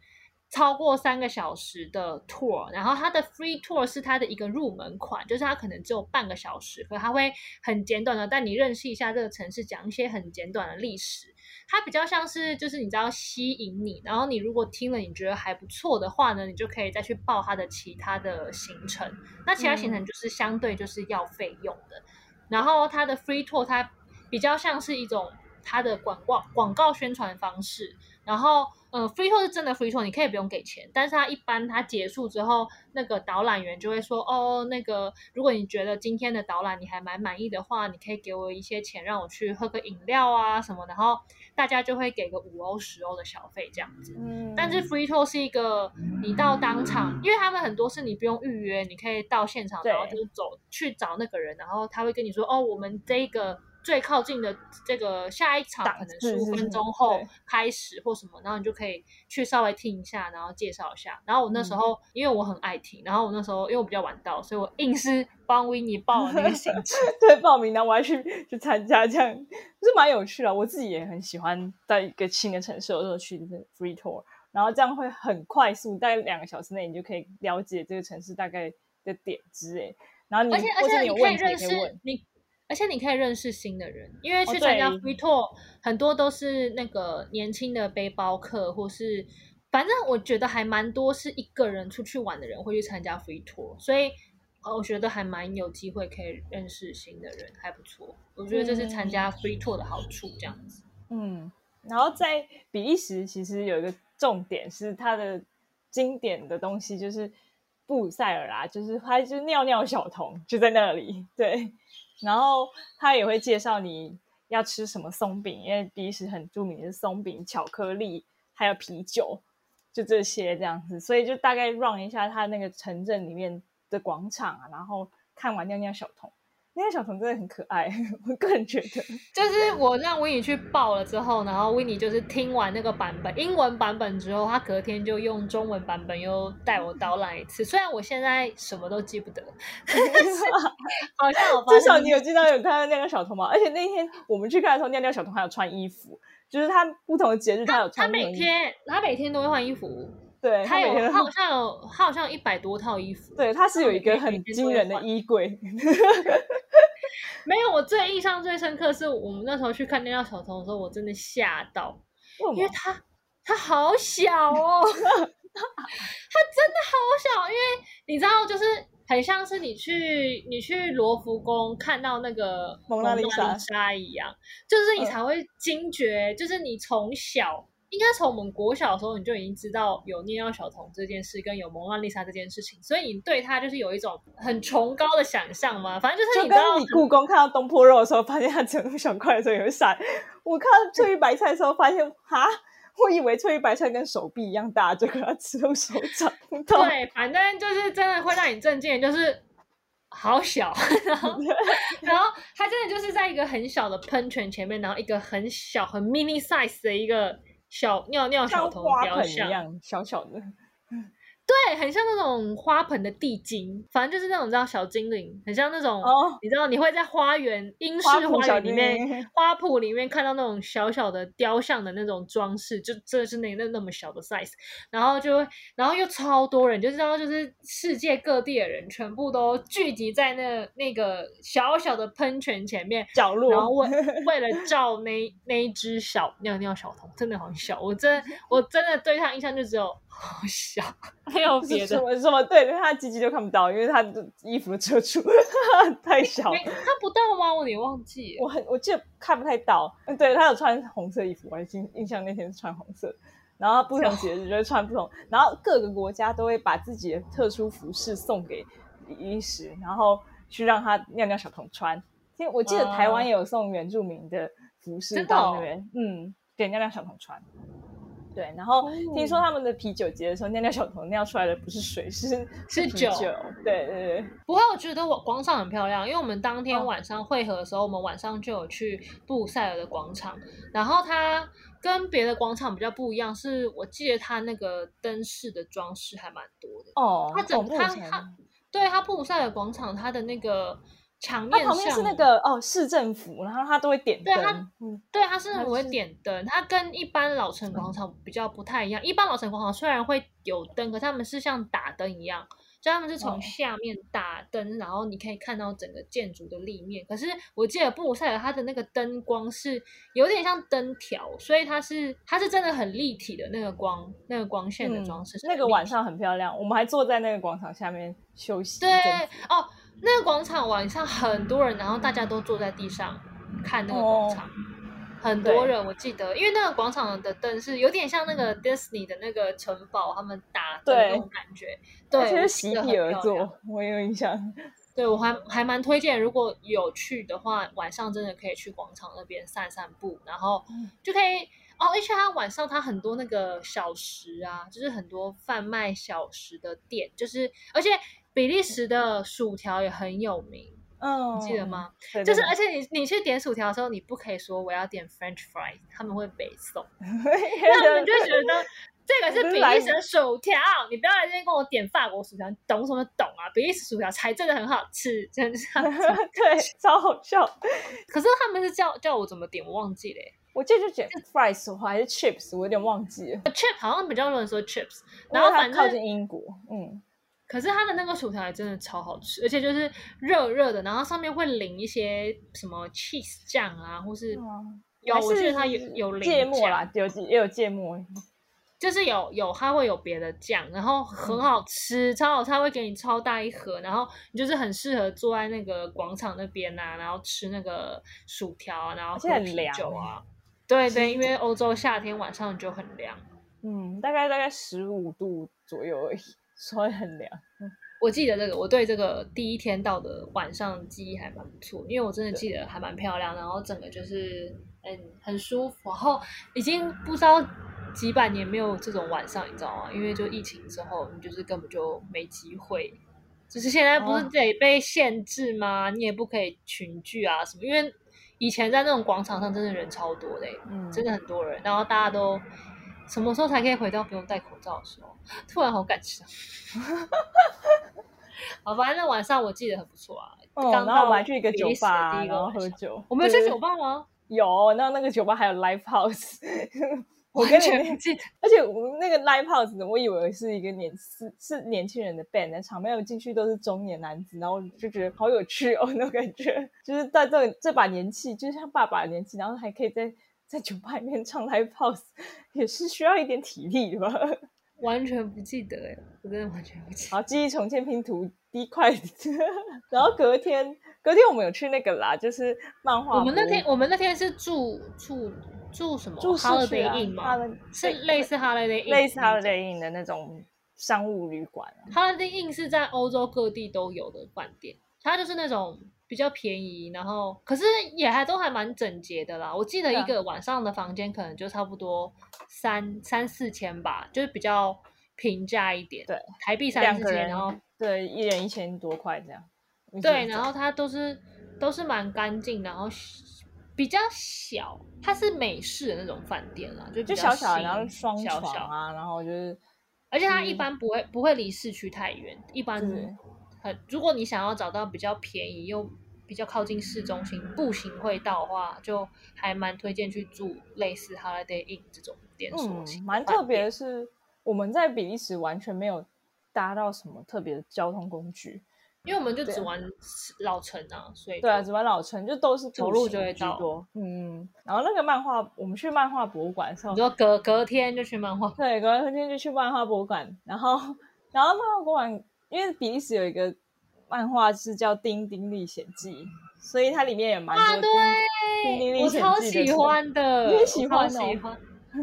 超过三个小时的 tour，然后它的 free tour 是它的一个入门款，就是它可能只有半个小时，可它会很简短的带你认识一下这个城市，讲一些很简短的历史。它比较像是就是你知道吸引你，然后你如果听了你觉得还不错的话呢，你就可以再去报它的其他的行程。那其他行程就是相对就是要费用的，然后它的 free tour 它比较像是一种它的广告广告宣传方式，然后呃 free tour 是真的 free tour，你可以不用给钱，但是它一般它结束之后，那个导览员就会说哦，那个如果你觉得今天的导览你还蛮满意的话，你可以给我一些钱让我去喝个饮料啊什么，然后大家就会给个五欧十欧的小费这样子。嗯但是 free tour 是一个你到当场，因为他们很多是你不用预约，你可以到现场，然后就是走去找那个人，然后他会跟你说，哦，我们这个最靠近的这个下一场可能十五分钟后开始或什么，然后你就可以去稍微听一下，然后介绍一下。然后我那时嗯候、因为我很爱听，然后我那时候因为我比较晚到，所以我硬是帮维尼报了那个行程。(laughs) 对报名，然后我还去去参加，这样就是蛮有趣的。我自己也很喜欢在一个新的城市，有时候去就是 free tour，然后这样会很快速，大概两个小时内你就可以了解这个城市大概的点之类。然后你而且而或者且你可以你有问题也认识可以问，你，而且你可以认识新的人，因为哦去参加 free tour 很多都是那个年轻的背包客，或是反正我觉得还蛮多是一个人出去玩的人会去参加 free tour，所以呃我觉得还蛮有机会可以认识新的人，还不错。我觉得这是参加 free tour 的好处，这样子。嗯，然后在比利时其实有一个重点是它的经典的东西就是布鲁塞尔啦，就是它就是尿尿小童就在那里，对，然后他也会介绍你要吃什么松饼，因为比利时很著名的是松饼、巧克力还有啤酒，就这些这样子，所以就大概 run 一下他那个城镇里面的广场啊，然后看完尿尿小童。尿尿小童真的很可爱，(laughs) 我个人觉得。就是我让维尼去报了之后，然后维尼就是听完那个版本英文版本之后，他隔天就用中文版本又带我导览一次。虽然我现在什么都记不得，(laughs) 好像我至少你有记到有看到那个小童吗？而且那天我们去看的时候，尿尿小童还有穿衣服，就是他不同的节日他有他每穿不同的衣服。天他每天都会换衣服，对，他有 (laughs) 他好像有他好像有一百多套衣服。对，他是有一个很惊人的衣柜。(laughs) 没有，我最印象最深刻是我们那时候去看尿尿小童的时候，我真的吓到，因为他他好小哦，(laughs) 他真的好小，因为你知道，就是很像是你去你去罗浮宫看到那个蒙娜丽莎莎一样，就是你嗯才会惊觉，就是你从小。应该从我们国小的时候你就已经知道有尿尿小童这件事，跟有蒙娜丽莎这件事情，所以你对他就是有一种很崇高的想象嘛。反正就是就你知道跟你故宫看到东坡肉的时候，发现它只有那么小块的时候，有闪；我看到翠玉白菜的时候，发现哈，我以为翠玉白菜跟手臂一样大，结果它只有手掌大。对，反正就是真的会让你震惊，就是好小，(laughs) 然后 (laughs) 然后它真的就是在一个很小的喷泉前面，然后一个很小很 mini size 的一个小尿尿小童雕像，盆一样小小的。对，很像那种花盆的地精，反正就是那种你知道小精灵，很像那种、哦你知道你会在花园英式花园里面花圃里面看到那种小小的雕像的那种装饰，就真的是那那那么小的 size，然后就会然后又超多人，就知道就是世界各地的人全部都聚集在那那个小小的喷泉前面，角落，然后为 (laughs) 为了照那那一只小尿尿小童，真的好小，我真我真的对他印象就只有 (laughs) 好小，没有别什的。么什么，对，他的鸡鸡都看不到，因为他的衣服都遮住，太小。没看不到吗？我有点忘记。我很我记得看不太到，嗯对他有穿红色衣服，我还印印象那天是穿红色。然后不同节日就会穿不同，然后各个国家都会把自己的特殊服饰送给比利时，然后去让他尿尿小童穿。因为我记得台湾啊也有送原住民的服饰到那边，嗯，给尿尿小童穿。对，然后听说他们的啤酒节的时候，尿尿小童尿出来的不是水，是 (laughs) 是啤酒。酒。对对对，不过我觉得我广场很漂亮，因为我们当天嗯。晚上会合的时候，我们晚上就有去布鲁塞尔的广场，然后它跟别的广场比较不一样，是我记得它那个灯饰的装饰还蛮多的。哦，它整它它对它布鲁塞尔广场，它的那个墙面它旁边是上那个哦市政府，然后它都会点灯对它对，它是会点灯，它跟一般老城广场比较不太一样。一般老城广场虽然会有灯，可他们是像打灯一样，就他们是哦从下面打灯，然后你可以看到整个建筑的立面。可是我记得布鲁塞尔它的那个灯光是有点像灯条，所以它是它是真的很立体的那个光，那个光线的嗯装饰、那个晚。上很漂亮，我们还坐在那个广场下面休息。对，哦，那个广场晚上很多人，然后大家都坐在地上看那个广场。很多人我记得，因为那个广场的灯是有点像那个 Disney 的那个城堡，他们打的那种感觉。对，席地而坐，我也有印象。(laughs) 对我还还蛮推荐，如果有去的话，晚上真的可以去广场那边散散步，然后嗯就可以哦。而且它晚上它很多那个小食啊，就是很多贩卖小食的店，就是而且比利时的薯条也很有名，嗯，你记得吗？对？就是而且你你去点薯条的时候，你不可以说我要点 French fries，他们会北送。(laughs) 那我们就觉得这个是比利时的薯条，你不要来这边跟我点法国薯条，你懂什么懂啊？比利时薯条才真的很好吃，真的。(laughs) 对，超好笑。可是他们是叫叫我怎么点，我忘记了耶。我记得就点 fries 还是 chips，我有点忘记了。chip 好像比较多人说 chips，然后反正靠近正英国，嗯，可是它的那个薯条也真的超好吃，而且就是热热的，然后上面会淋一些什么 cheese 酱啊，或是嗯有是我记得它有有淋芥末啦，有也有芥末。就是有有它会有别的酱，然后很好吃，超好吃，它会给你超大一盒，然后你就是很适合坐在那个广场那边啊，然后吃那个薯条啊，然后喝啤很凉酒啊。对对，(laughs) 因为欧洲夏天晚上就很凉。嗯，大概大概十五度左右而已，所以很凉。(laughs) 我记得这个，我对这个第一天到的晚上记忆还蛮不错，因为我真的记得还蛮漂亮，然后整个就是嗯很舒服，然后已经不知道几百年没有这种晚上，你知道吗？因为就疫情之后，你就是根本就没机会。就是现在不是哦得被限制吗？你也不可以群聚啊什么，因为以前在那种广场上真的人超多的欸、嗯，真的很多人，然后大家都什么时候才可以回到不用戴口罩的时候？(laughs) 突然好感伤。(laughs) 好，反正那晚上我记得很不错啊。嗯，刚然后我去一个酒吧，第一个然后喝酒。我们有去酒吧吗？有，然后那个酒吧还有 live house。(laughs) 我完跟你那全不记得。而且我们那个 live house，我以为是一个年是是年轻人的 band，但场面进去都是中年男子，然后就觉得好有趣哦，那种感觉，就是在这这把年纪，就是像爸爸的年纪，然后还可以在在酒吧里面唱 live house，也是需要一点体力的吧。(laughs) 完全不记得哎，我真的完全不记得。好，记忆重建拼图第一块，(laughs) 然后隔天隔天我们有去那个啦，就是漫画。我们那天我们那天是住住住什么住 Holiday 啊 Inn 吗？是类似 Holiday Inn，类似 Holiday Inn 的那种商务旅馆啊。Holiday Inn 是在欧洲各地都有的饭店，它就是那种比较便宜，然后可是也还都还蛮整洁的啦。我记得一个晚上的房间可能就差不多三三四千吧，就是比较平价一点，对，台币三四千，然后对一人一千多块这样。对，然后它都是都是蛮干净，然后比较小，它是美式的那种饭店啦，就就小小然后双小小床啊，然后就是而且它一嗯般不会不会离市区太远，一般对很如果你想要找到比较便宜又比较靠近市中心，步行会到的话，就还蛮推荐去住类似 Holiday Inn 这种连锁嗯型，的蛮特别的是，我们在比利时完全没有搭到什么特别的交通工具。因为我们就只玩老城啊，所以对啊，只玩老城就都是走路就会到。嗯，然后那个漫画，我们去漫画博物馆的时候你，说隔隔天就去漫画，对，隔天就去漫画博物馆，然后然后漫画博物馆，因为比利时有一个漫画是叫《丁丁历险记》，所以它里面也蛮多啊，丁对，丁历我超险记的喜欢的，你也喜欢喜哦欢，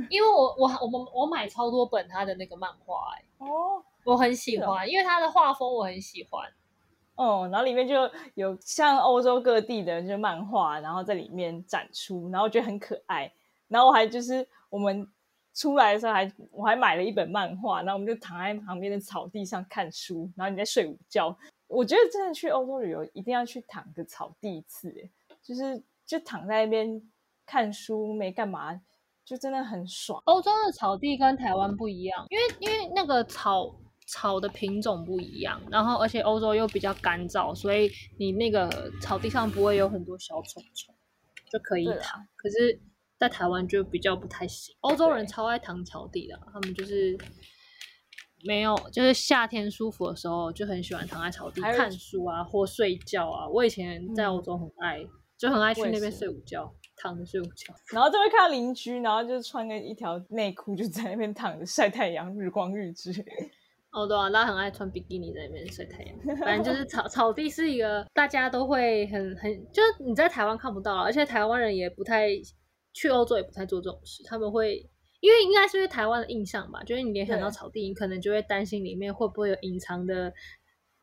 因为我我我们我买超多本他的那个漫画、哎，哦。我很喜欢，因为他的画风我很喜欢。哦，然后里面就有像欧洲各地的就漫画，然后在里面展出，然后我觉得很可爱。然后我还就是我们出来的时候还我还买了一本漫画，然后我们就躺在旁边的草地上看书，然后你在睡午觉。我觉得真的去欧洲旅游一定要去躺个草地一次，诶就是就躺在那边看书没干嘛，就真的很爽。欧洲的草地跟台湾不一样，因为因为那个草草的品种不一样，然后而且欧洲又比较干燥，所以你那个草地上不会有很多小虫虫，就可以躺。可是，在台湾就比较不太行。欧洲人超爱躺草地的，他们就是。没有，就是夏天舒服的时候，就很喜欢躺在草地看书啊，或睡觉啊。我以前在嗯欧洲很爱，就很爱去那边睡午觉，躺着睡午觉。然后就会看到邻居，然后就穿个一条内裤，就在那边躺着晒太阳，日光浴之。(laughs) 哦，对啊，他很爱穿比基尼在那边晒太阳。(laughs) 反正就是草草地是一个大家都会很很，就是你在台湾看不到啊，而且台湾人也不太去欧洲也不太做这种事，他们会因为应该是因为台湾的印象吧，就是你联想到草地，你可能就会担心里面会不会有隐藏的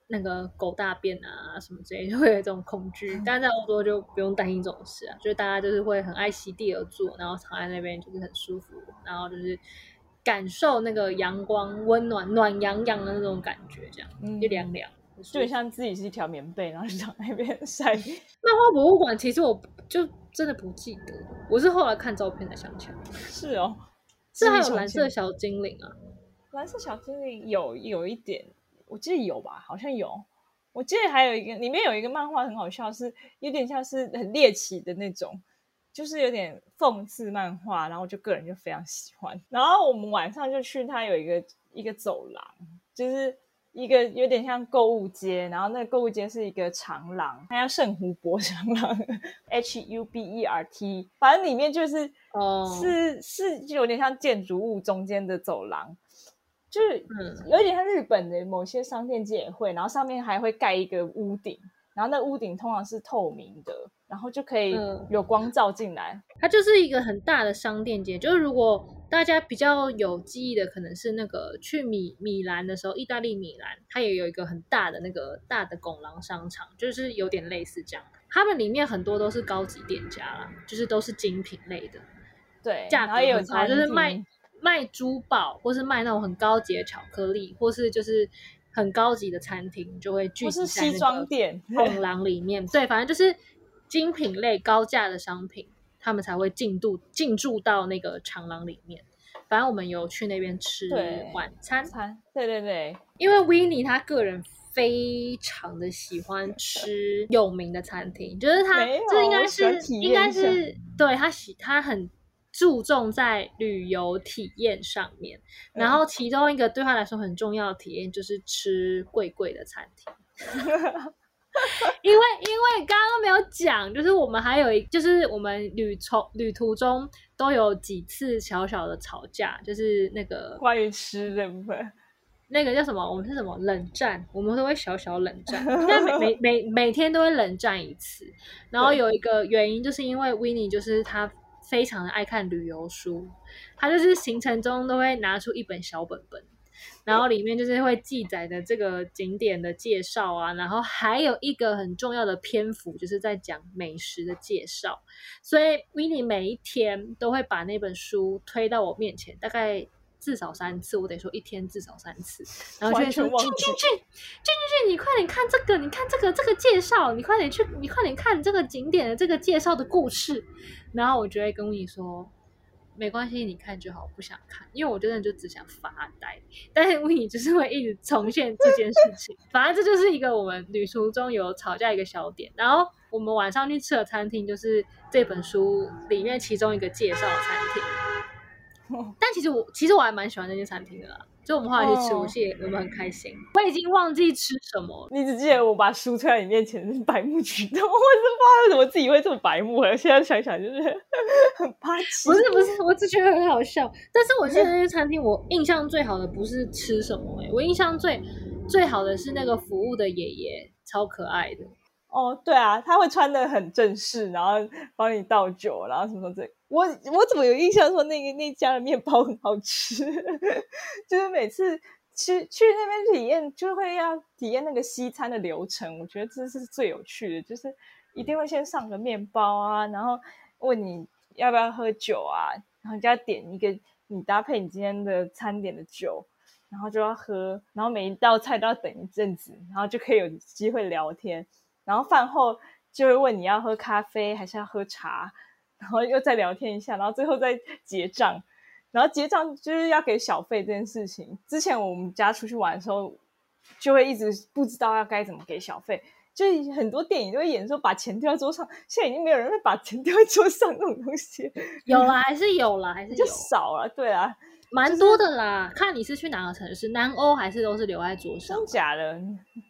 那个狗大便啊什么之类，就会有这种恐惧。但是在欧洲就不用担心这种事啊，就是大家就是会很爱席地而坐，然后躺在那边就是很舒服，然后就是。感受那个阳光温暖、暖洋洋的那种感觉，这样嗯就凉凉。就很像自己是一条棉被，然后就躺在那边晒。漫画博物馆，其实我就真的不记得，我是后来看照片才想起来。(laughs) 是哦，是还有蓝色小精灵啊，蓝色小精灵有有一点，我记得有吧，好像有。我记得还有一个，里面有一个漫画很好笑，是有点像是很猎奇的那种，就是有点讽刺漫画，然后我就个人就非常喜欢。然后我们晚上就去它有一个一个走廊，就是一个有点像购物街，然后那个购物街是一个长廊，它叫圣湖泊长廊，(laughs) H U B E R T，反正里面就是哦是是就有点像建筑物中间的走廊，就是嗯有点像日本的某些商店街也会，然后上面还会盖一个屋顶，然后那屋顶通常是透明的，然后就可以嗯有光照进来。它就是一个很大的商店街。就是如果大家比较有记忆的，可能是那个去米米兰的时候，意大利米兰，它也有一个很大的那个大的拱廊商场，就是有点类似这样。他们里面很多都是高级店家啦，就是都是精品类的。对，价格也有很高，就是卖卖珠宝，或是卖那种很高级的巧克力，或是就是很高级的餐厅，就会聚集在那西装个店，(laughs) 拱廊里面。对，反正就是精品类高价的商品，他们才会进度进驻到那个长廊里面。反正我们有去那边吃晚餐，餐，对对对，因为维尼他个人非常的喜欢吃有名的餐厅，就是他这应该是体应该是对他喜他很注重在旅游体验上面，然嗯后其中一个对他来说很重要的体验就是吃贵贵的餐厅。(laughs) (laughs) 因为因为刚刚没有讲，就是我们还有一，就是我们旅从旅途中都有几次小小的吵架，就是那个关于吃的部分，(laughs) 那个叫什么？我们是什么冷战？我们都会小小冷战，应该每每每每天都会冷战一次。然后有一个原因，就是因为 w i n n i e 就是他非常的爱看旅游书，他就是行程中都会拿出一本小本本，然后里面就是会记载的这个景点的介绍啊，然后还有一个很重要的篇幅就是在讲美食的介绍，所以 w i n n 每一天都会把那本书推到我面前，大概。至少三次，我得说一天至少三次，然后就会说俊俊俊俊俊俊，你快点看这个，你看这个这个介绍，你快点去，你快点看这个景点的这个介绍的故事。然后我就会跟你说，没关系，你看就好，我不想看，因为我真的就只想发呆。但是 i 就是会一直重现这件事情，反正这就是一个我们旅途中有吵架一个小点。然后我们晚上去吃的餐厅，就是这本书里面其中一个介绍的餐厅。(laughs) 但其实我其实我还蛮喜欢那间餐厅的啦，就我们后来去吃，我记得我们很开心。我已经忘记吃什么，你只记得我把书推在你面前是白目举动，我是不知道为什么自己会这么白目。现在想想就是 (laughs) 很霸气。不是不是，我只觉得很好笑。但是我记得那些餐厅，我印象最好的不是吃什么，哎，我印象最最好的是那个服务的爷爷，超可爱的。哦，对啊，他会穿的很正式，然后帮你倒酒，然后什么什么这。我我怎么有印象说那个那家的面包很好吃？(laughs) 就是每次去去那边体验，就会要体验那个西餐的流程。我觉得这是最有趣的，就是一定会先上个面包啊，然后问你要不要喝酒啊，然后就要点一个你搭配你今天的餐点的酒，然后就要喝，然后每一道菜都要等一阵子，然后就可以有机会聊天。然后饭后就会问你要喝咖啡还是要喝茶。然后又再聊天一下，然后最后再结账，然后结账就是要给小费这件事情。之前我们家出去玩的时候，就会一直不知道要该怎么给小费，就很多电影都会演说把钱丢在桌上，现在已经没有人会把钱丢在桌上那种东西。有啦，还是有啦，还是 (laughs) 就少了，对啊。蛮多的啦，看你是去哪个城市，南欧还是都是留在桌上？真假的？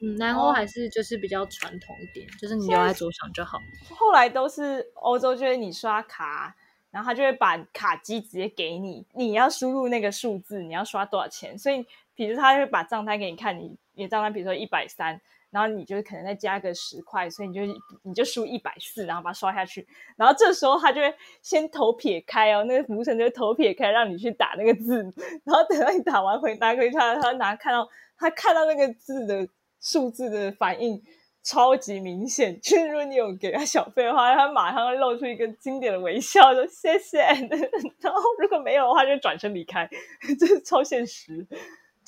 嗯，南欧还是就是比较传统一点，就是你留在桌上就好。后来都是欧洲，就是你刷卡，然后他就会把卡机直接给你，你要输入那个数字，你要刷多少钱。所以，比如他会把账单给你看，你你的账单比如说一百三。然后你就可能再加个十块，所以你就你就输一百四，然后把它刷下去。然后这时候他就会先头撇开哦，那个服务生就会头撇开，让你去打那个字。然后等到你打完回答给他，他拿看到他看到那个字的数字的反应超级明显。就是如果你有给他小费的话，他马上会露出一个经典的微笑，说谢谢。(laughs) 然后如果没有的话，就转身离开，(laughs) 这是超现实。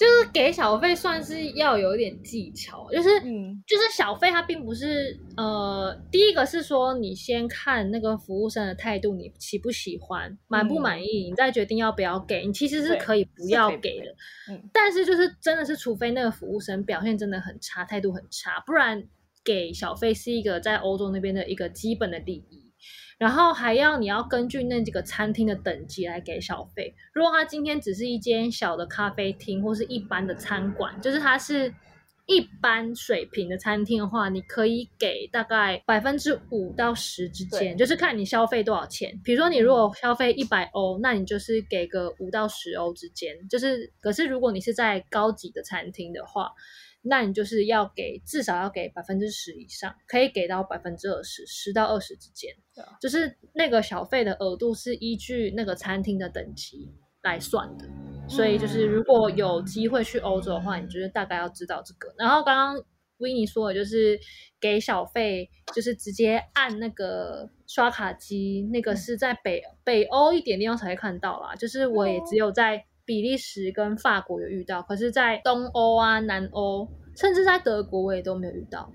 就是给小费算是要有点技巧，就是，就是小费它并不是，呃，第一个是说你先看那个服务生的态度，你喜不喜欢，满不满意，你再决定要不要给你，其实是可以不要给的，嗯，但是就是真的是，除非那个服务生表现真的很差，态度很差，不然给小费是一个在欧洲那边的一个基本的礼仪。然后还要你要根据那几个餐厅的等级来给小费。如果他今天只是一间小的咖啡厅或是一般的餐馆，就是它是一般水平的餐厅的话，你可以给大概百分之五到十之间，就是看你消费多少钱。比如说你如果消费一百欧，那你就是给个五到十欧之间。就是可是如果你是在高级的餐厅的话。那你就是要给至少要给百分之十以上，可以给到百分之二十，十到二十之间。就是那个小费的额度是依据那个餐厅的等级来算的。所以就是如果有机会去欧洲的话，你就是大概要知道这个。然后刚刚维尼说的就是给小费，就是直接按那个刷卡机，那个是在北北欧一点地方才会看到啦。就是我也只有在。比利时跟法国有遇到，可是，在东欧啊、南欧，甚至在德国，我也都没有遇到。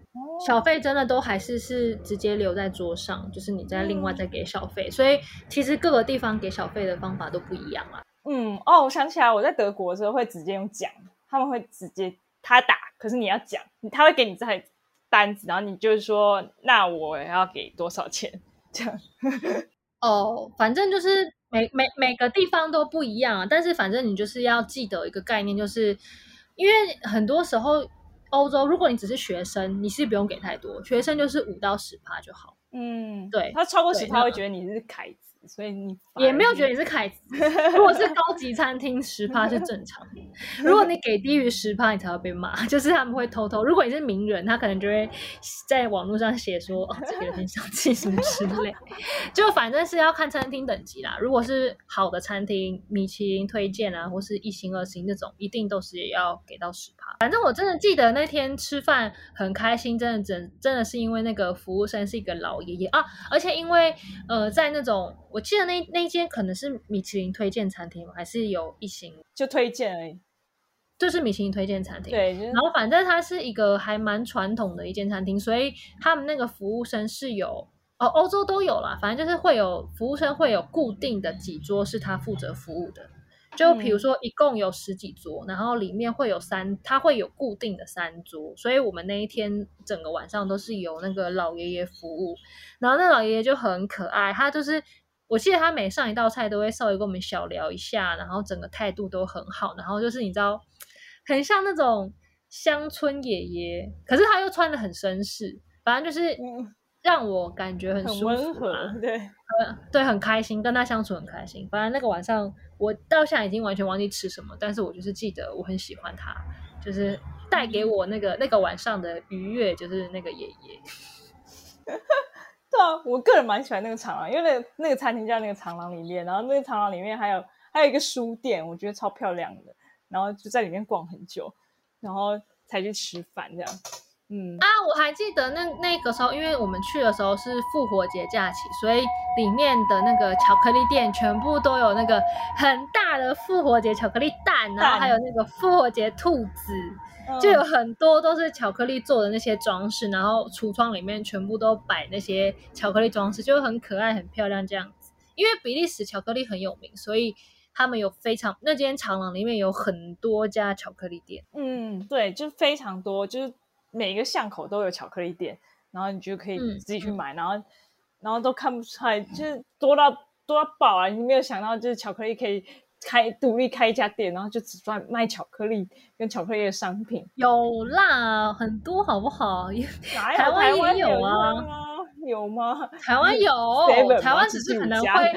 小费真的都还是是直接留在桌上，就是你再另外再给小费。所以其实各个地方给小费的方法都不一样啊。嗯，哦，我想起来，我在德国的时候会直接用讲，他们会直接他打，可是你要讲，他会给你这台单子，然后你就是说，那我要给多少钱这样。(laughs) 哦，反正就是。每每每个地方都不一样啊，但是反正你就是要记得一个概念，就是因为很多时候欧洲，如果你只是学生，你是不用给太多，学生就是五到十趴就好。嗯，对，他超过十趴会觉得你是凯子。子，所以你也没有觉得你是凯子。如果是高级餐厅，十趴是正常的。如果你给低于十趴，你才会被骂。就是他们会偷偷，如果你是名人，他可能就会在网络上写说哦，这个人很小气什么之类。就反正是要看餐厅等级啦。如果是好的餐厅，米其林推荐啊，或是一星二星那种，一定都是也要给到十趴。反正我真的记得那天吃饭很开心，真的真真的是因为那个服务生是一个老爷爷啊，而且因为呃在那种我记得那那间可能是米其林推荐餐厅吗？还是有一星就推荐而已，就是米其林推荐餐厅。对，就是然后反正它是一个还蛮传统的一间餐厅，所以他们那个服务生是有哦，欧洲都有啦，反正就是会有服务生会有固定的几桌是他负责服务的。就比如嗯说，一共有十几桌，然后里面会有三，他会有固定的三桌，所以我们那一天整个晚上都是由那个老爷爷服务。然后那老爷爷就很可爱，他就是我记得他每上一道菜都会稍微跟我们小聊一下，然后整个态度都很好，然后就是你知道，很像那种乡村爷爷，可是他又穿的很绅士，反正就是嗯让我感觉很很舒服、温和啊，，对，呃，对，很开心，跟他相处很开心。反正那个晚上，我到现在已经完全忘记吃什么，但是我就是记得我很喜欢他，就是带给我那个那个晚上的愉悦，就是那个爷爷。(laughs) 对啊，我个人蛮喜欢那个长廊，因为那个那个餐厅在那个长廊里面，然后那个长廊里面还有还有一个书店，我觉得超漂亮的，然后就在里面逛很久，然后才去吃饭这样。嗯，啊，我还记得那那个时候，因为我们去的时候是复活节假期，所以里面的那个巧克力店全部都有那个很大的复活节巧克力蛋，然后还有那个复活节兔子，就有嗯很多都是巧克力做的那些装饰，然后橱窗里面全部都摆那些巧克力装饰，就很可爱、很漂亮这样子。因为比利时巧克力很有名，所以他们有非常那间长廊里面有很多家巧克力店。嗯，对，就非常多，就是每一个巷口都有巧克力店，然后你就可以嗯自己去买，然后然后都看不出来，就是多到多到爆啊！你没有想到，就是巧克力可以开独立开一家店，然后就只赚卖巧克力跟巧克力的商品。有啦，很多好不好？有台湾也有啊？有吗？台湾有台湾只是可能会，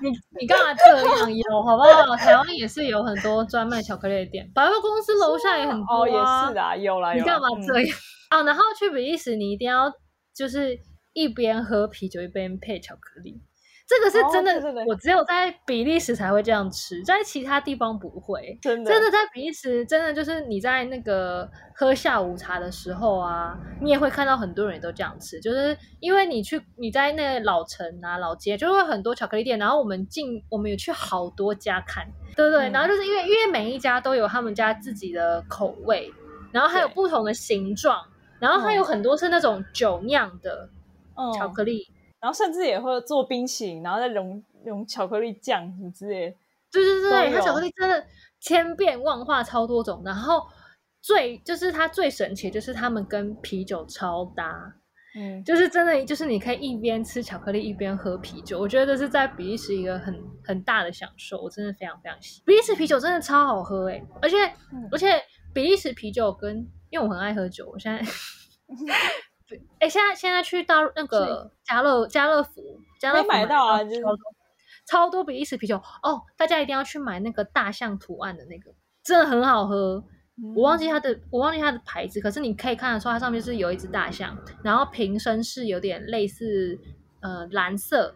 你你干嘛这样？有好不好？台湾也是有很多专卖巧克力的店，百货公司楼下也很多、啊哦，也是啊，有啦，有啦你干嘛嗯这样？啊，然后去比利时，你一定要就是一边喝啤酒一边配巧克力，这个是真的，我只有在比利时才会这样吃，在其他地方不会。真的。真的在比利时，真的就是你在那个喝下午茶的时候啊，你也会看到很多人都这样吃，就是因为你去你在那个老城啊、老街，就会很多巧克力店，然后我们进我们有去好多家看，对不对？嗯。然后就是因为因为每一家都有他们家自己的口味，然后还有不同的形状，然后还有很多是那种酒酿的嗯。巧克力，然后甚至也会做冰淇淋，然后再融融巧克力酱什么之类的。对对对，它巧克力真的千变万化，超多种。然后最就是它最神奇，就是他们跟啤酒超搭，嗯，就是真的就是你可以一边吃巧克力一边喝啤酒，我觉得这是在比利时一个很很大的享受，我真的非常非常喜欢。比利时啤酒真的超好喝诶、而且、嗯而且比利时啤酒跟因为我很爱喝酒，我现在。(laughs) 哎、现在现在去到那个家乐家乐福，家乐福买到啊就是超多比利时啤酒。哦，大家一定要去买那个大象图案的那个，真的很好喝。我忘记它的，我忘记它的牌子，可是你可以看得出它上面是有一只大象，然后瓶身是有点类似呃蓝色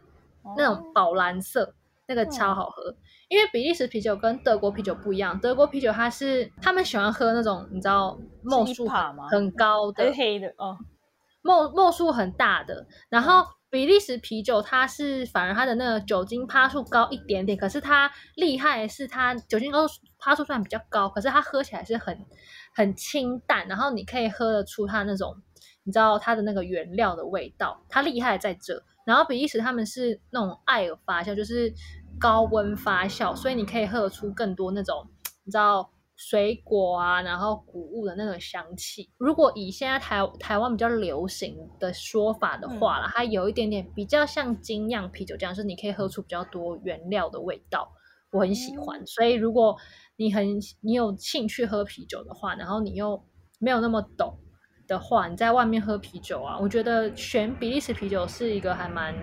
那种哦宝蓝色，那个超好喝。因为比利时啤酒跟德国啤酒不一样，德国啤酒它是他们喜欢喝那种你知道沫数 IPA 很吗？很高的黑的？哦，沫沫数很大的，然后比利时啤酒它是反而它的那个酒精趴数高一点点，可是它厉害的是它酒精高趴数虽然比较高，可是它喝起来是很很清淡，然后你可以喝得出它那种你知道它的那个原料的味道，它厉害在这。然后比利时他们是那种艾尔发酵，就是高温发酵，所以你可以喝得出更多那种你知道水果啊，然后谷物的那种香气。如果以现在台台湾比较流行的说法的话啦，它有一点点比较像精酿啤酒这样，就是你可以喝出比较多原料的味道，我很喜欢。所以如果你很你有兴趣喝啤酒的话，然后你又没有那么懂的话，你在外面喝啤酒啊，我觉得选比利时啤酒是一个还蛮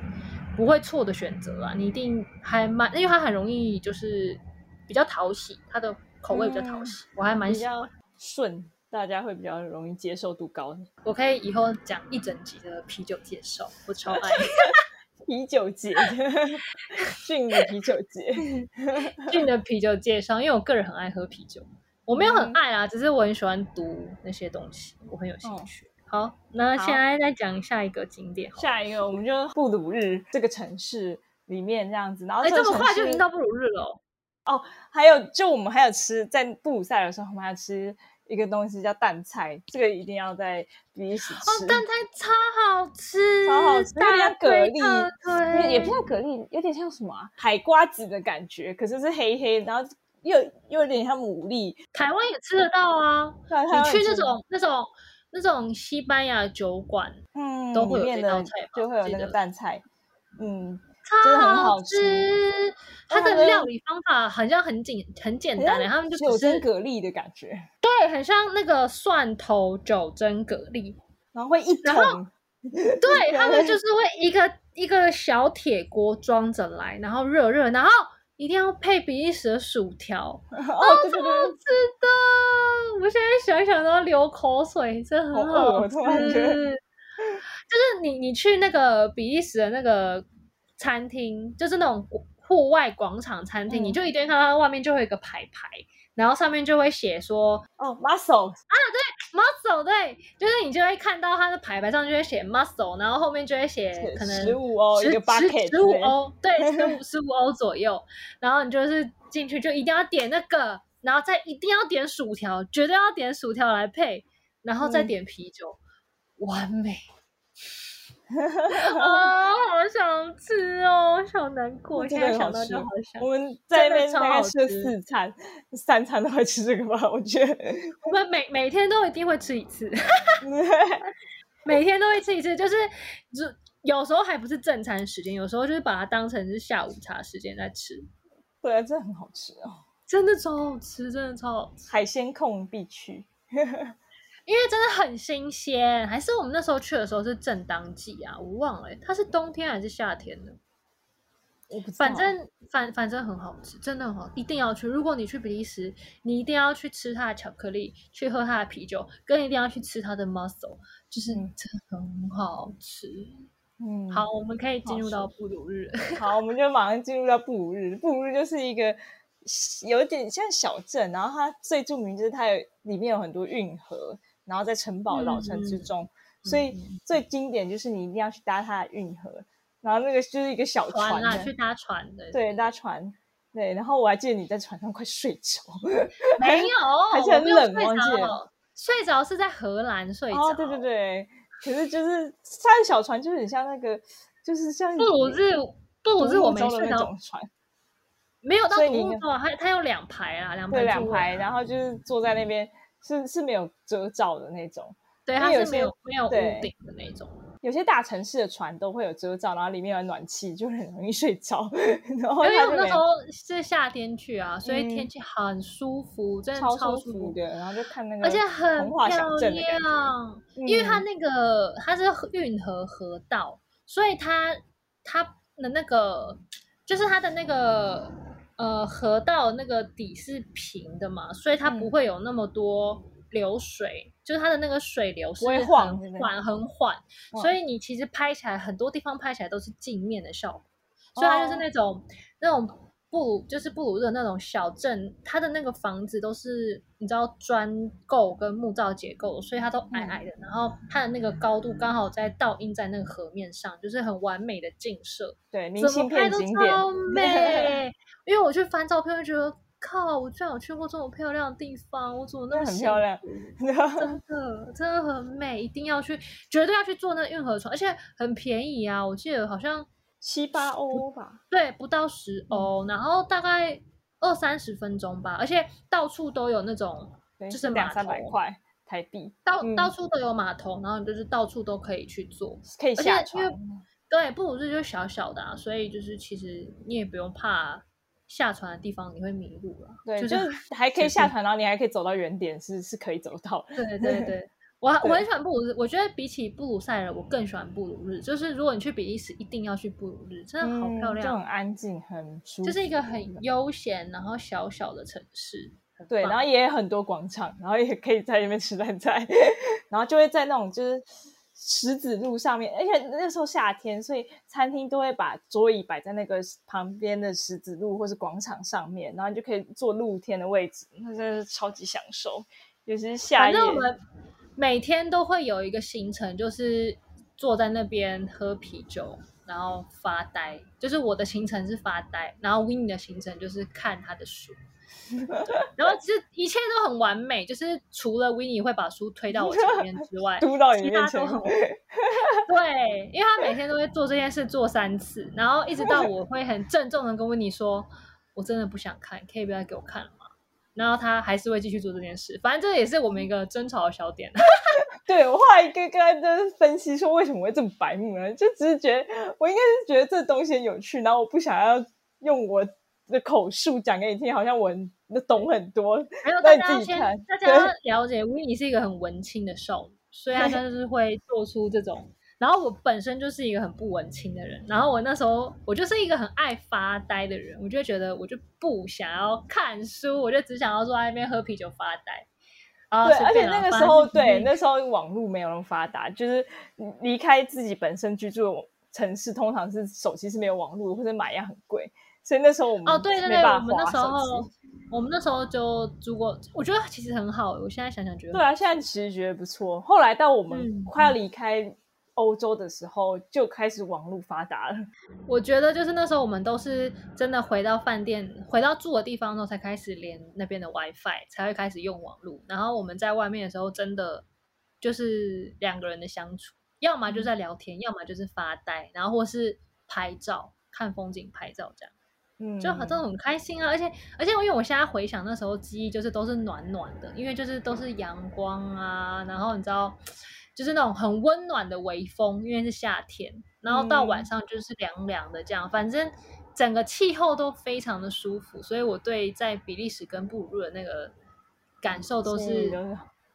不会错的选择啊，你一定还蛮，因为它很容易就是比较讨喜，它的口味比较讨喜，我还蛮比喜欢较。顺，大家会比较容易接受度高。我可以以后讲一整集的啤酒介绍，我超爱。(laughs) 啤酒节，(laughs) 俊的啤酒节，(laughs) 俊的啤酒介绍，因为我个人很爱喝啤酒，我没有很爱啊，只是我很喜欢读那些东西，我很有兴趣。好，那好现在再讲下一个景点。下一个我们就布鲁日这个城市里面这样子，然后哎、这么快就已经到布鲁日了哦、还有，就我们还有吃，在布鲁塞尔的时候，我们还有吃一个东西叫蛋菜，这个一定要在比利时吃。哦，蛋菜超好吃，超好吃有点像大推蛤蜊也也不像蛤蜊，有点像什么、啊、海瓜子的感觉，可是是黑黑，然后又又有点像牡蛎。台湾也吃得到啊。你去那种那种那种西班牙酒馆，嗯，都会有里面的这道菜就会有那个蛋菜，嗯，超真的很好吃吃。它它的的料理方法好像很简很简单的，他们就九蒸蛤蜊的感觉，对，很像那个蒜头九蒸蛤蜊，然后会一然后桶，(laughs) 对他们就是会一个一个小铁锅装着来，然后热热，然后一定要配比利时的薯条，(laughs) 哦，对对超好，吃的。我现在想想都要流口水，真的很好吃。就是你你去那个比利时的那个餐厅，就是那种户外广场餐厅，嗯你就一定看到它外面就会有一个牌牌，然后上面就会写说哦，muscle，啊，对 muscle，对，就是你就会看到它的牌牌上就会写 muscle，然后后面就会写可能十五欧一个 bucket，十五欧，对，十五 (laughs) 十五欧左右。然后你就是进去就一定要点那个，然后再一定要点薯条，绝对要点薯条来配，然后再嗯点啤酒，完美。(laughs) 啊，好想吃哦，好难过，现在想到就好想我。们在那边大概吃了四餐，三餐都会吃这个吧？我觉得，我们每每天都一定会吃一次，(laughs) 每天都会吃一次，就是就有时候还不是正餐时间，有时候就是把它当成是下午茶时间在吃，对啊，真的很好吃哦，真的超好吃，真的超好吃，海鲜控必去。(laughs) 因为真的很新鲜。还是我们那时候去的时候是正当季啊，我忘了欸，它是冬天还是夏天的？我不知道反正反反正很好吃，真的很好，一定要去。如果你去比利时，你一定要去吃它的巧克力，去喝它的啤酒，跟一定要去吃它的 mussel，就是嗯真的很好吃。嗯，好，我们可以进入到好布鲁日。(laughs) 好，我们就马上进入到布鲁日。布鲁日就是一个有点像小镇，然后它最著名就是它有里面有很多运河，然后在城堡老城之中，所以嗯最经典就是你一定要去搭它的运河，然后那个就是一个小船啊，去搭船的。，对，搭船。对，然后我还记得你在船上快睡着，没有，还是很冷忘记了睡着是在荷兰睡着。哦，对对。对，可是就是它的小船就是很像那个，就是像布鲁日，布鲁日我没睡着船，没有到独木舟啊，它它有两排啊，两两排，然后就是坐在那边是是没有遮罩的那种。对，它是没有没有屋顶的那种。有些大城市的船都会有遮罩，然后里面有暖气，就很容易睡着。(laughs) 然后因为我那时候是夏天去啊，所以嗯天气很舒服，真的超超舒服的，然后就看那个，而且很漂。亮。因为它嗯那个它是运河河道，所以它它的那个就是它的那个呃河道那个底是平的嘛，所以它不嗯会有那么多流水，就是它的那个水流是会很晃对不对缓很缓，所以你其实拍起来很多地方拍起来都是镜面的效果，所以它就是哦。那种、那种。布鲁就是布鲁日那种小镇，它的那个房子都是你知道砖构跟木造结构，所以它都矮矮的，然后它的那个高度刚好在倒映在那个河面上，就是很完美的景色，对明怎信片景点，超美。(laughs) 因为我去翻照片，就觉得靠，我居然有去过这么漂亮的地方，我怎么那么很漂亮。(laughs) 真的真的很美，一定要去，绝对要去坐那个运河船，而且很便宜啊！我记得好像七八欧吧。对不到十欧，然后大概二三十分钟吧，而且到处都有那种就是码两三百头块台币，到、嗯到处都有码头，然后你就是到处都可以去坐。可以下船。对，布鲁日就小小的、啊，所以就是其实你也不用怕下船的地方你会迷路了。对，就就是是还可以下船，然后你还可以走到原点，是是可以走到。对 (laughs) 对对，我我很喜欢布鲁日，我觉得比起布鲁塞尔，我更喜欢布鲁日。就是如果你去比利时，一定要去布鲁日，真的好漂嗯就很，安静，很舒服，就是一个很悠闲，然后小小的城市。很对，然后也有很多广场，然后也可以在那边吃饭菜，(laughs) 然后就会在那种就是石子路上面，而且那时候夏天，所以餐厅都会把桌椅摆在那个旁边的石子路或是广场上面，然后你就可以坐露天的位置，那真的是超级享受。尤其是夏夜，反正我们每天都会有一个行程，就是坐在那边喝啤酒，然后发呆。就是我的行程是发呆，然后 Winnie 的行程就是看他的书。(laughs) 然后其实一切都很完美，就是除了 Winnie 会把书推到我前面之外，(laughs) 嘟到你其面前他都，很对，因为他每天都会做这件事做三次，然后一直到我会很郑重的跟 Winnie 说，我真的不想看，可以不要给我看了吗？然后他还是会继续做这件事，反正这也是我们一个争吵的小点。(laughs) 对我后来跟跟他就是分析说为什么会这么白目呢？就只是觉得我应该是觉得这东西很有趣，然后我不想要用我的口述讲给你听，好像我很懂很多。还有大家大家了解，温妮是一个很文青的少女，所以她就是会做出这种。然后我本身就是一个很不文青的人，然后我那时候我就是一个很爱发呆的人，我就会觉得我就不想要看书，我就只想要坐在那边喝啤酒发呆。对，而且那个时候，对 (laughs) 那时候网络没有那么发达，就是离开自己本身居住的城市，通常是手机是没有网络，或者买要很贵，所以那时候我们哦，对对对，我们那滑时候。我们那时候就租过，我觉得其实很好。我现在想想觉得对啊，现在其实觉得不错。后来到我们嗯快要离开欧洲的时候，就开始网络发达了。(laughs) 我觉得就是那时候我们都是真的回到饭店，回到住的地方之后才开始连那边的 WiFi，才会开始用网络。然后我们在外面的时候，真的就是两个人的相处，要么就在聊天，要么就是发呆，然后或是拍照、看风景、拍照这样。嗯，就很都很开心啊，而且而且因为我现在回想那时候记忆就是都是暖暖的，因为就是都是阳光啊，然后你知道就是那种很温暖的微风，因为是夏天，然后到晚嗯。上就是凉凉的这样，反正整个气候都非常的舒服，所以我对在比利时跟布鲁日的那个感受都是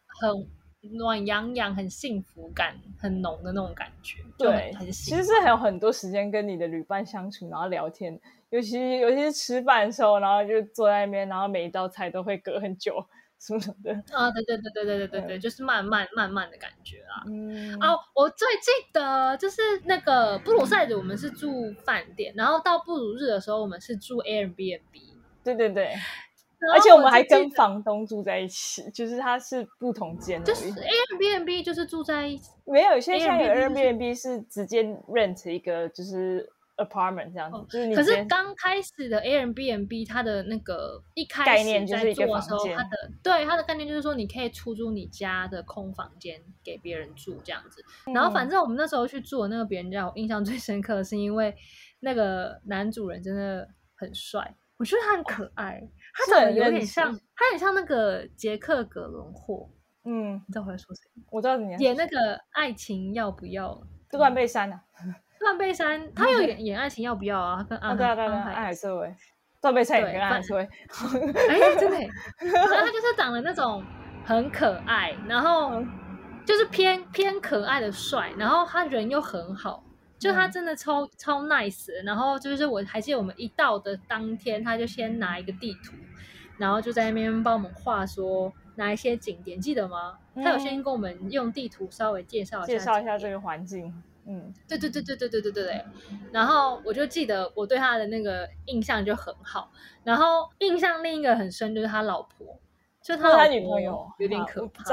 很暖洋洋、很幸福感很浓的那种感觉，对很其实是还有很多时间跟你的旅伴相处，然后聊天，尤其尤其是吃饭的时候，然后就坐在那边，然后每一道菜都会隔很久 (laughs) 什么的。啊，对对对对对对对对，就是慢慢慢慢的感觉啦。嗯，哦，我最记得就是那个布鲁塞尔，我们是住饭店，然后到布鲁日的时候，我们是住 Airbnb，对对对，而且我们还跟房东住在一起，就是他是不同间而就是。Airbnb 就是住在一起，没有，现在有 Airbnb 是直接 rent 一个就是 apartment 这样子，哦就是你可是刚开始的 Airbnb 它的那个一开始在做的时候，它的对它的概念就是说你可以出租你家的空房间给别人住这样子。然后反嗯正我们那时候去住的那个别人家，我印象最深刻的是因为那个男主人真的很帅，我觉得他很可爱，他长得有点像，他很像那个杰克·葛伦霍，嗯，你知道我在说谁？我知道你要演那个《爱情要不要》。断背山啊，断背山，他有演演《爱情要不要》啊，他跟啊安对啊对啊安海安海瑟薇，断背山跟安海反瑟薇，哎，真的耶，然后他就是长得那种很可爱，然后嗯。就是偏偏可爱的帅，然后他人又很好，就他嗯。真的超、超 nice。然后就是我还记得我们一到的当天，他就先拿一个地图，然后就在那边帮我们画说哪一些景点，记得吗？他有先跟我们用地图稍微介绍介绍一下这个环境，嗯，对对对对对对对对。对。然后我就记得我对他的那个印象就很好，然后印象另一个很深就是他老婆，就他他女朋友有点啊可怕，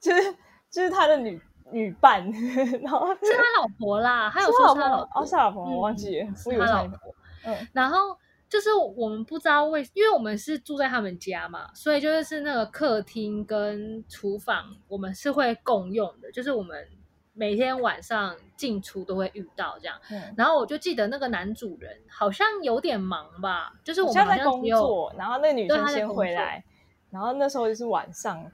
就是就是他的女女伴，(laughs) 然后是他老婆啦，还有是说是他老老婆。哦，是他老婆，嗯我忘记了，我是以为是他老婆。嗯，然后就是我们不知道为，因为我们是住在他们家嘛，所以就是是那个客厅跟厨房我们是会共用的，就是我们每天晚上进出都会遇到这样。嗯然后我就记得那个男主人好像有点忙吧，就是我们好像在工作，然后那个女生先回来，然后那时候就是晚上，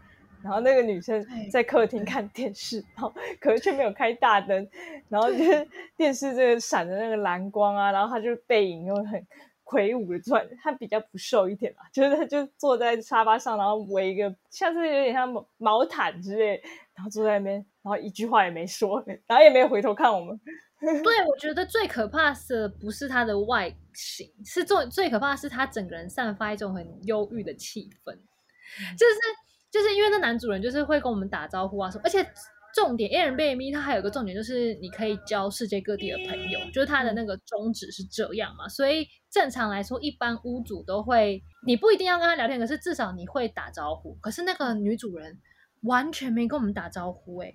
然后那个女生在客厅看电视，然后可是却没有开大灯，然后就是电视这个闪着那个蓝光啊，然后她就背影又很魁梧的状，他比较不瘦一点嘛，就是他就坐在沙发上，然后围一个像是有点像毛毛毯之类，然后坐在那边，然后一句话也没说，然后也没有回头看我们。(laughs) 对，我觉得最可怕的不是他的外形，是最最可怕的是他整个人散发一种很忧郁的气氛，就是就是因为那男主人就是会跟我们打招呼啊什么，而且重点 a r b n 他还有个重点就是你可以交世界各地的朋友，就是它的那个宗旨是这样嘛，所以正常来说，一般屋主都会，你不一定要跟他聊天，可是至少你会打招呼。可是那个女主人完全没跟我们打招呼，哎，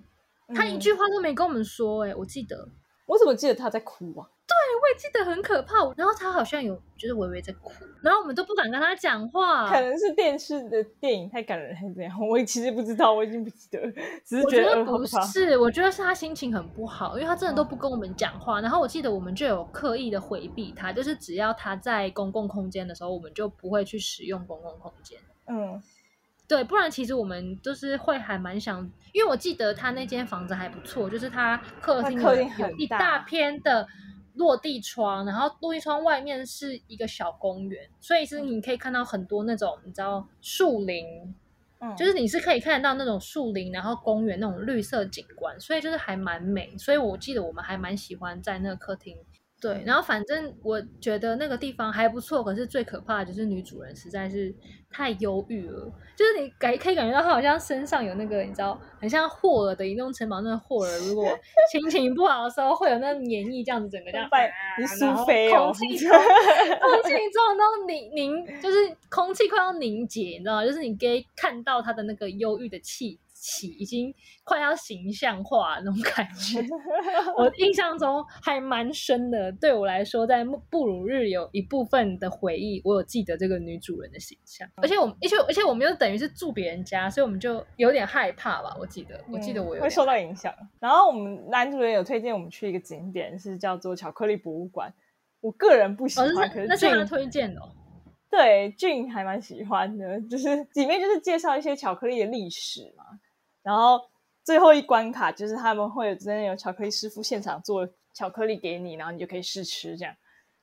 她一句话都没跟我们说，哎，我记得。我怎么记得他在哭啊？对，我也记得很可怕。然后他好像有就是微微在哭，然后我们都不敢跟他讲话。可能是电视的电影太感人还是怎样？我其实不知道，我已经不记得，只是觉得不是。我觉得是他心情很不好，因为他真的都不跟我们讲话。然后我记得我们就有刻意的回避他，就是只要他在公共空间的时候，我们就不会去使用公共空间。嗯。对，不然其实我们就是会还蛮想，因为我记得他那间房子还不错，就是他客厅有一大片的落地窗，然后落地窗外面是一个小公园，所以是你可以看到很多那种你知道树林，嗯，就是你是可以看得到那种树林，然后公园那种绿色景观，所以就是还蛮美，所以我记得我们还蛮喜欢在那个客厅。对，然后反正我觉得那个地方还不错，可是最可怕的就是女主人实在是太忧郁了，就是你感可以感觉到她好像身上有那个你知道，很像霍尔的移动城堡那个霍尔，如果 (laughs) 心情不好的时候会有那黏液这样子整个这样，你苏菲哦，空气 (laughs) 中空气中都凝凝，就是空气快要凝结，你知道吗？就是你可以看到她的那个忧郁的气。起已经快要形象化那种感觉，(laughs) 我印象中还蛮深的。对我来说，在布鲁日有一部分的回忆，我有记得这个女主人的形象。而且我，而且而且我们又等于是住别人家，所以我们就有点害怕吧。我记得，我记得我有会受到影响。然后我们男主人有推荐我们去一个景点，是叫做巧克力博物馆。我个人不喜欢，可是那是他推荐的。对，俊还蛮喜欢的，就是里面就是介绍一些巧克力的历史嘛。然后最后一关卡就是他们会有真的有巧克力师傅现场做巧克力给你，然后你就可以试吃这样，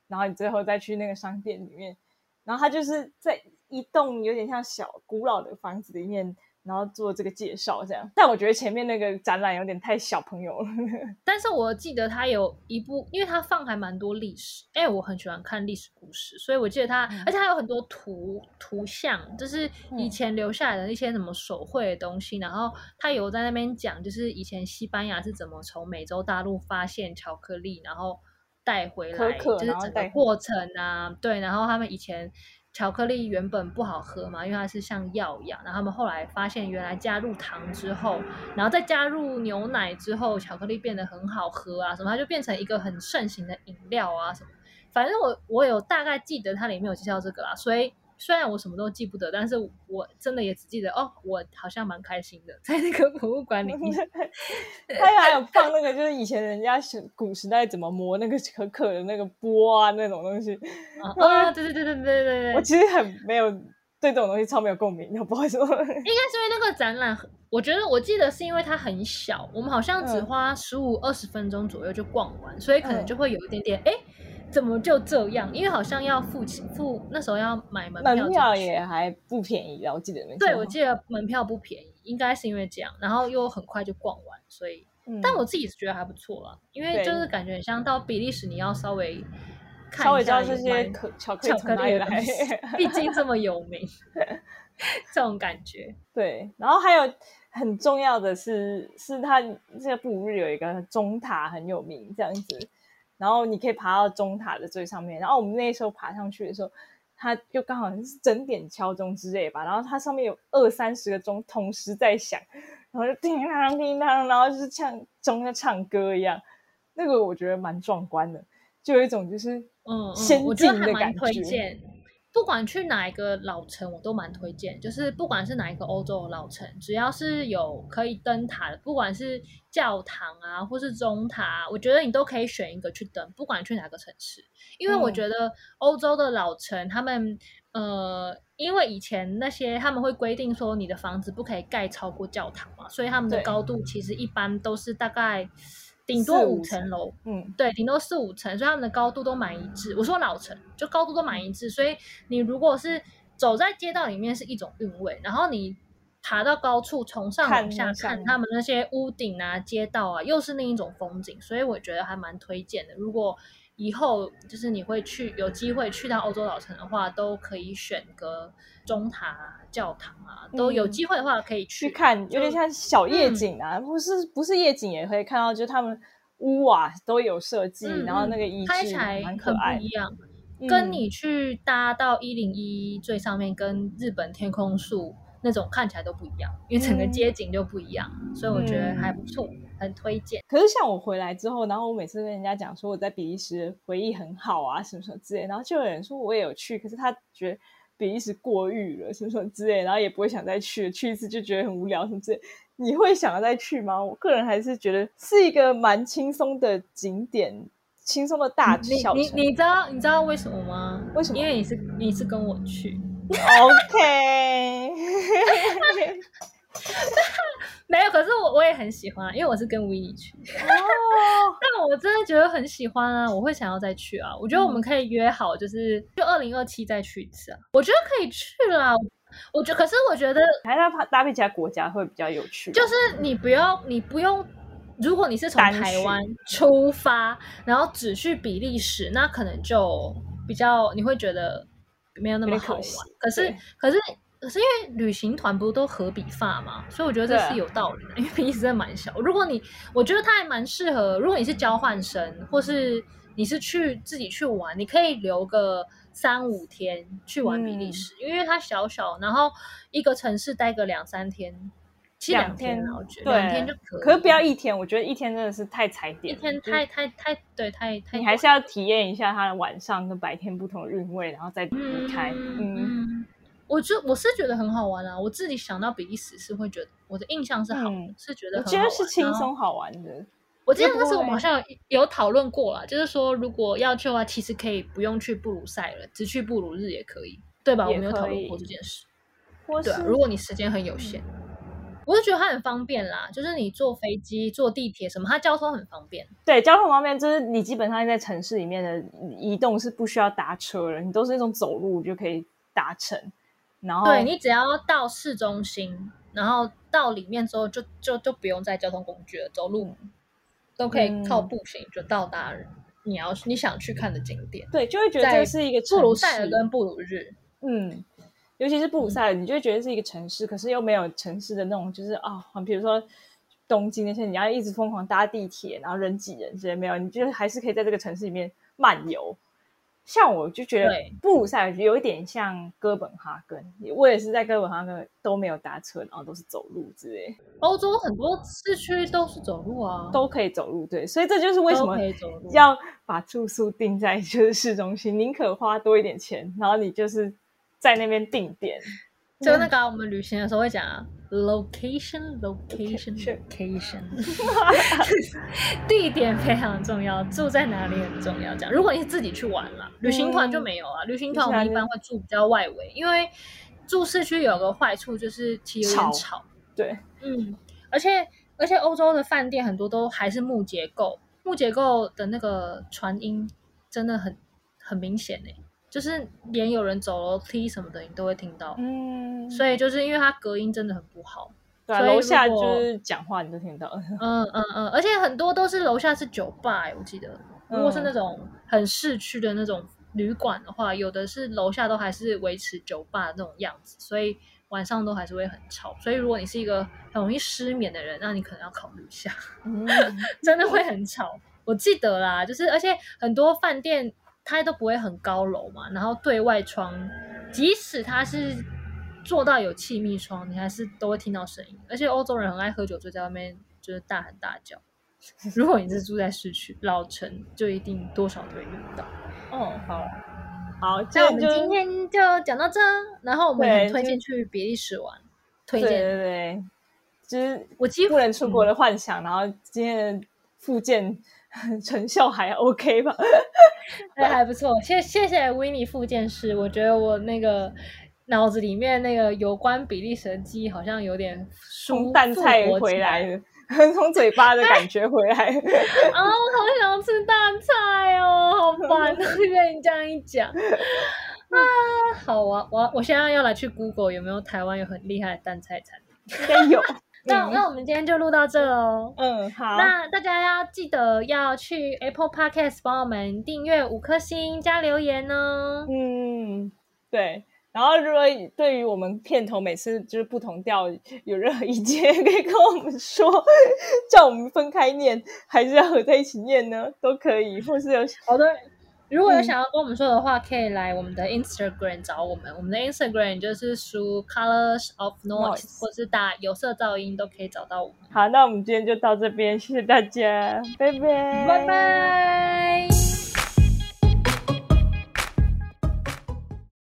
然后你最后再去那个商店里面，然后他就是在一栋有点像小古老的房子里面。然后做这个介绍，这样。但我觉得前面那个展览有点太小朋友了。(laughs) 但是我记得他有一部，因为他放还蛮多历史，哎，我很喜欢看历史故事，所以我记得他，而且他有很多图图像，就是以前留下来的那些什么手绘的东西。然后他有在那边讲，就是以前西班牙是怎么从美洲大陆发现巧克力，然后带回来，就是整个过程啊，对，然后他们以前。巧克力原本不好喝嘛，因为它是像药一样。然后他们后来发现，原来加入糖之后，然后再加入牛奶之后，巧克力变得很好喝啊，什么它就变成一个很盛行的饮料啊，什么。反正我我有大概记得它里面有介绍这个啦，所以。虽然我什么都记不得，但是我真的也只记得哦，我好像蛮开心的，在那个博物馆里面，(laughs) 他还有放那个，就是以前人家古时代怎么磨那个可可的那个波啊，那种东西。(laughs) 啊，对对对对对对对。我其实很没有对这种东西超没有共鸣，不好意思。应该是因为那个展览，我觉得我记得是因为它很小，我们好像只花十五二十分钟左右就逛完，所以可能就会有一点点哎。怎么就这样？因为好像要付钱，付那时候要买门票，门票也还不便宜，我记得没错。对，我记得门票不便宜，应该是因为这样，然后又很快就逛完，所以，但我自己是觉得还不错啦，因为就是感觉像到比利时，你要稍微稍微知道这些可巧克力从哪里来，毕竟这么有名，(laughs) 这种感觉。对，然后还有很重要的是，是它这个布鲁日有一个钟塔很有名，这样子。然后你可以爬到钟塔的最上面，然后我们那时候爬上去的时候，它就刚好是整点敲钟之类吧，然后它上面有二三十个钟同时在响，然后就叮当叮当，然后就是像钟在唱歌一样，那个我觉得蛮壮观的，就有一种就是嗯先进的感觉。不管去哪一个老城，我都蛮推荐。就是不管是哪一个欧洲的老城，只要是有可以登塔的，不管是教堂啊，或是钟塔，我觉得你都可以选一个去登。不管去哪个城市，因为我觉得欧洲的老城，他们呃，因为以前那些他们会规定说，你的房子不可以盖超过教堂嘛，所以他们的高度其实一般都是大概顶多五层楼，嗯，对，顶多四五层，所以他们的高度都蛮一致。我说老城就高度都蛮一致，所以你如果是走在街道里面是一种韵味，然后你爬到高处从上往下看他们那些屋顶啊、街道啊，又是另一种风景，所以我觉得还蛮推荐的。如果以后就是你会去有机会去到欧洲老城的话，都可以选个中塔、啊、教堂啊，都有嗯。机会的话可以去去看，有点像小夜嗯。景啊，不是不是夜景也可以看到，就是他们屋瓦都有设计，嗯然后那个嗯衣制拍起来蛮可很爱一样。嗯。跟你去搭到一零一最上面，跟日本天空树那种看起来都不一样，因为整个嗯。街景就不一样，所以我觉得还不嗯。错，很推荐。可是像我回来之后，然后我每次跟人家讲说我在比利时回忆很好啊，什么什么之类，然后就有人说我也有去，可是他觉得比利时过誉了，什么什么之类，然后也不会想再去，去一次就觉得很无聊什么之类。你会想要再去吗？我个人还是觉得是一个蛮轻松的景点，轻松的大你你。你知道你知道为什么吗？为什么因为你是你是跟我去，OK，(laughs) (laughs) (laughs) (laughs) 没有，可是我我也很喜欢，因为我是跟维尼去，哦，(laughs) 但我真的觉得很喜欢啊，我会想要再去啊。我觉得我们可以约好，就是就二零二七再去一次啊，我觉得可以去啦。我觉可是我觉得还是要搭配其他国家会比较有趣。就是你不要，你不用。如果你是从台湾出发，然后只去比利时，那可能就比较你会觉得没有那么好玩。可是可是可是因为旅行团不都合比发嘛，所以我觉得这是有道理的。因为比利时真的蛮小，如果你我觉得它还蛮适合，如果你是交换生，或是你是去自己去玩，你可以留个三五天去玩比利嗯时，因为它小小，然后一个城市待个两三天，其实两两天我觉得对两天就可以。可是不要一天，我觉得一天真的是太踩一点一，天太太太对太太你还是要体验一下它的晚上跟白天不同的韵味，然后再离开。嗯，我就我是觉得很好玩啊，我自己想到比利时是会觉得我的印象是好，嗯是觉得我觉很好玩得是轻。松好玩的。我记得那时候我们好像有有讨论过了，就是说如果要去的话，其实可以不用去布鲁塞尔，只去布鲁日也可以，对吧？我也们有讨论过这件事。或对啊，如果你时间很有限，我是觉得它很方便啦，就是你坐飞机、坐地铁什么，它交通很方便。对交通方便，就是你基本上在城市里面的移动是不需要搭车了，你都是那种走路就可以达成。然后对你只要到市中心，然后到里面之后就就就不用再交通工具了，走路都可以靠嗯步行就到达你要你想去看的景点。对就会觉得这是一个布鲁塞尔跟布鲁日，嗯，尤其是布鲁塞尔，你就会觉得是一个城市，可是又没有城市的那种，就是啊，比如说东京那些，你要一直疯狂搭地铁，然后人挤人之类没有，你就还是可以在这个城市里面漫游。像我就觉得对布鲁塞尔有一点像哥本哈根，我也是在哥本哈根都没有搭车，然后都是走路之类，欧洲很多市区都是走路啊，都可以走路。对，所以这就是为什么。要把住宿定在就是市中心，宁可花多一点钱，然后你就是在那边定点。就那个啊、我们旅行的时候会讲啊，location location Location 地点非常重要，住在哪里很重要。这样，如果你自己去玩了，旅行团就没有啊。旅行团我们一般会住比较外围，因为住市区有个坏处就是其实有点吵。对，嗯，而且而且欧洲的饭店很多都还是木结构，木结构的那个传音真的很很明显诶，就是连有人走楼梯什么的，你都会听到。嗯，所以就是因为它隔音真的很不好。对啊，所以楼下就是讲话你都听到。嗯嗯嗯，而且很多都是楼下是酒吧、欸，我记得。如果是嗯那种很市区的那种旅馆的话，有的是楼下都还是维持酒吧的那种样子，所以晚上都还是会很吵。所以如果你是一个很容易失眠的人，那你可能要考虑一下，嗯，(laughs) 真的会很吵。我记得啦，就是而且很多饭店它都不会很高楼嘛，然后对外窗，即使它是做到有气密窗，你还是都会听到声音。而且欧洲人很爱喝酒，就在外面就是大喊大叫。(laughs) 如果你是住在市区老城，就一定多少都会遇到。哦，好，好，那我们今天就讲到这，然后我们很推荐去比利时玩，推对荐。对对，就是我几乎不能出国的幻想，然后今天的复健 (laughs) 成效还 OK 吧？(laughs) 对，还不错。谢谢谢维尼复健师，我觉得我那个脑子里面那个有关比利时的记忆好像有点从疏淡菜回来了，(laughs) 从嘴巴的感觉回来。啊，我好想吃大菜哦，好烦哦！被你这样一讲啊，好啊，我我现在要来去 Google 有没有台湾有很厉害的蛋菜餐厅。应该有。那嗯那我们今天就录到这哦。嗯，好。那大家要记得要去 Apple Podcast 帮我们订阅五颗星加留言哦。嗯，对。然后，如果对于我们片头每次就是不同调有任何意见，(laughs) 可以跟我们说，叫我们分开念，还是要合在一起念呢？都可以，或是有好的，如果有嗯想要跟我们说的话，可以来我们的 Instagram 找我们。我们的 Instagram 就是输 Colors of Noise，Noise 或是打有色噪音都可以找到我们。好。那我们今天就到这边，谢谢大家，拜拜，拜拜。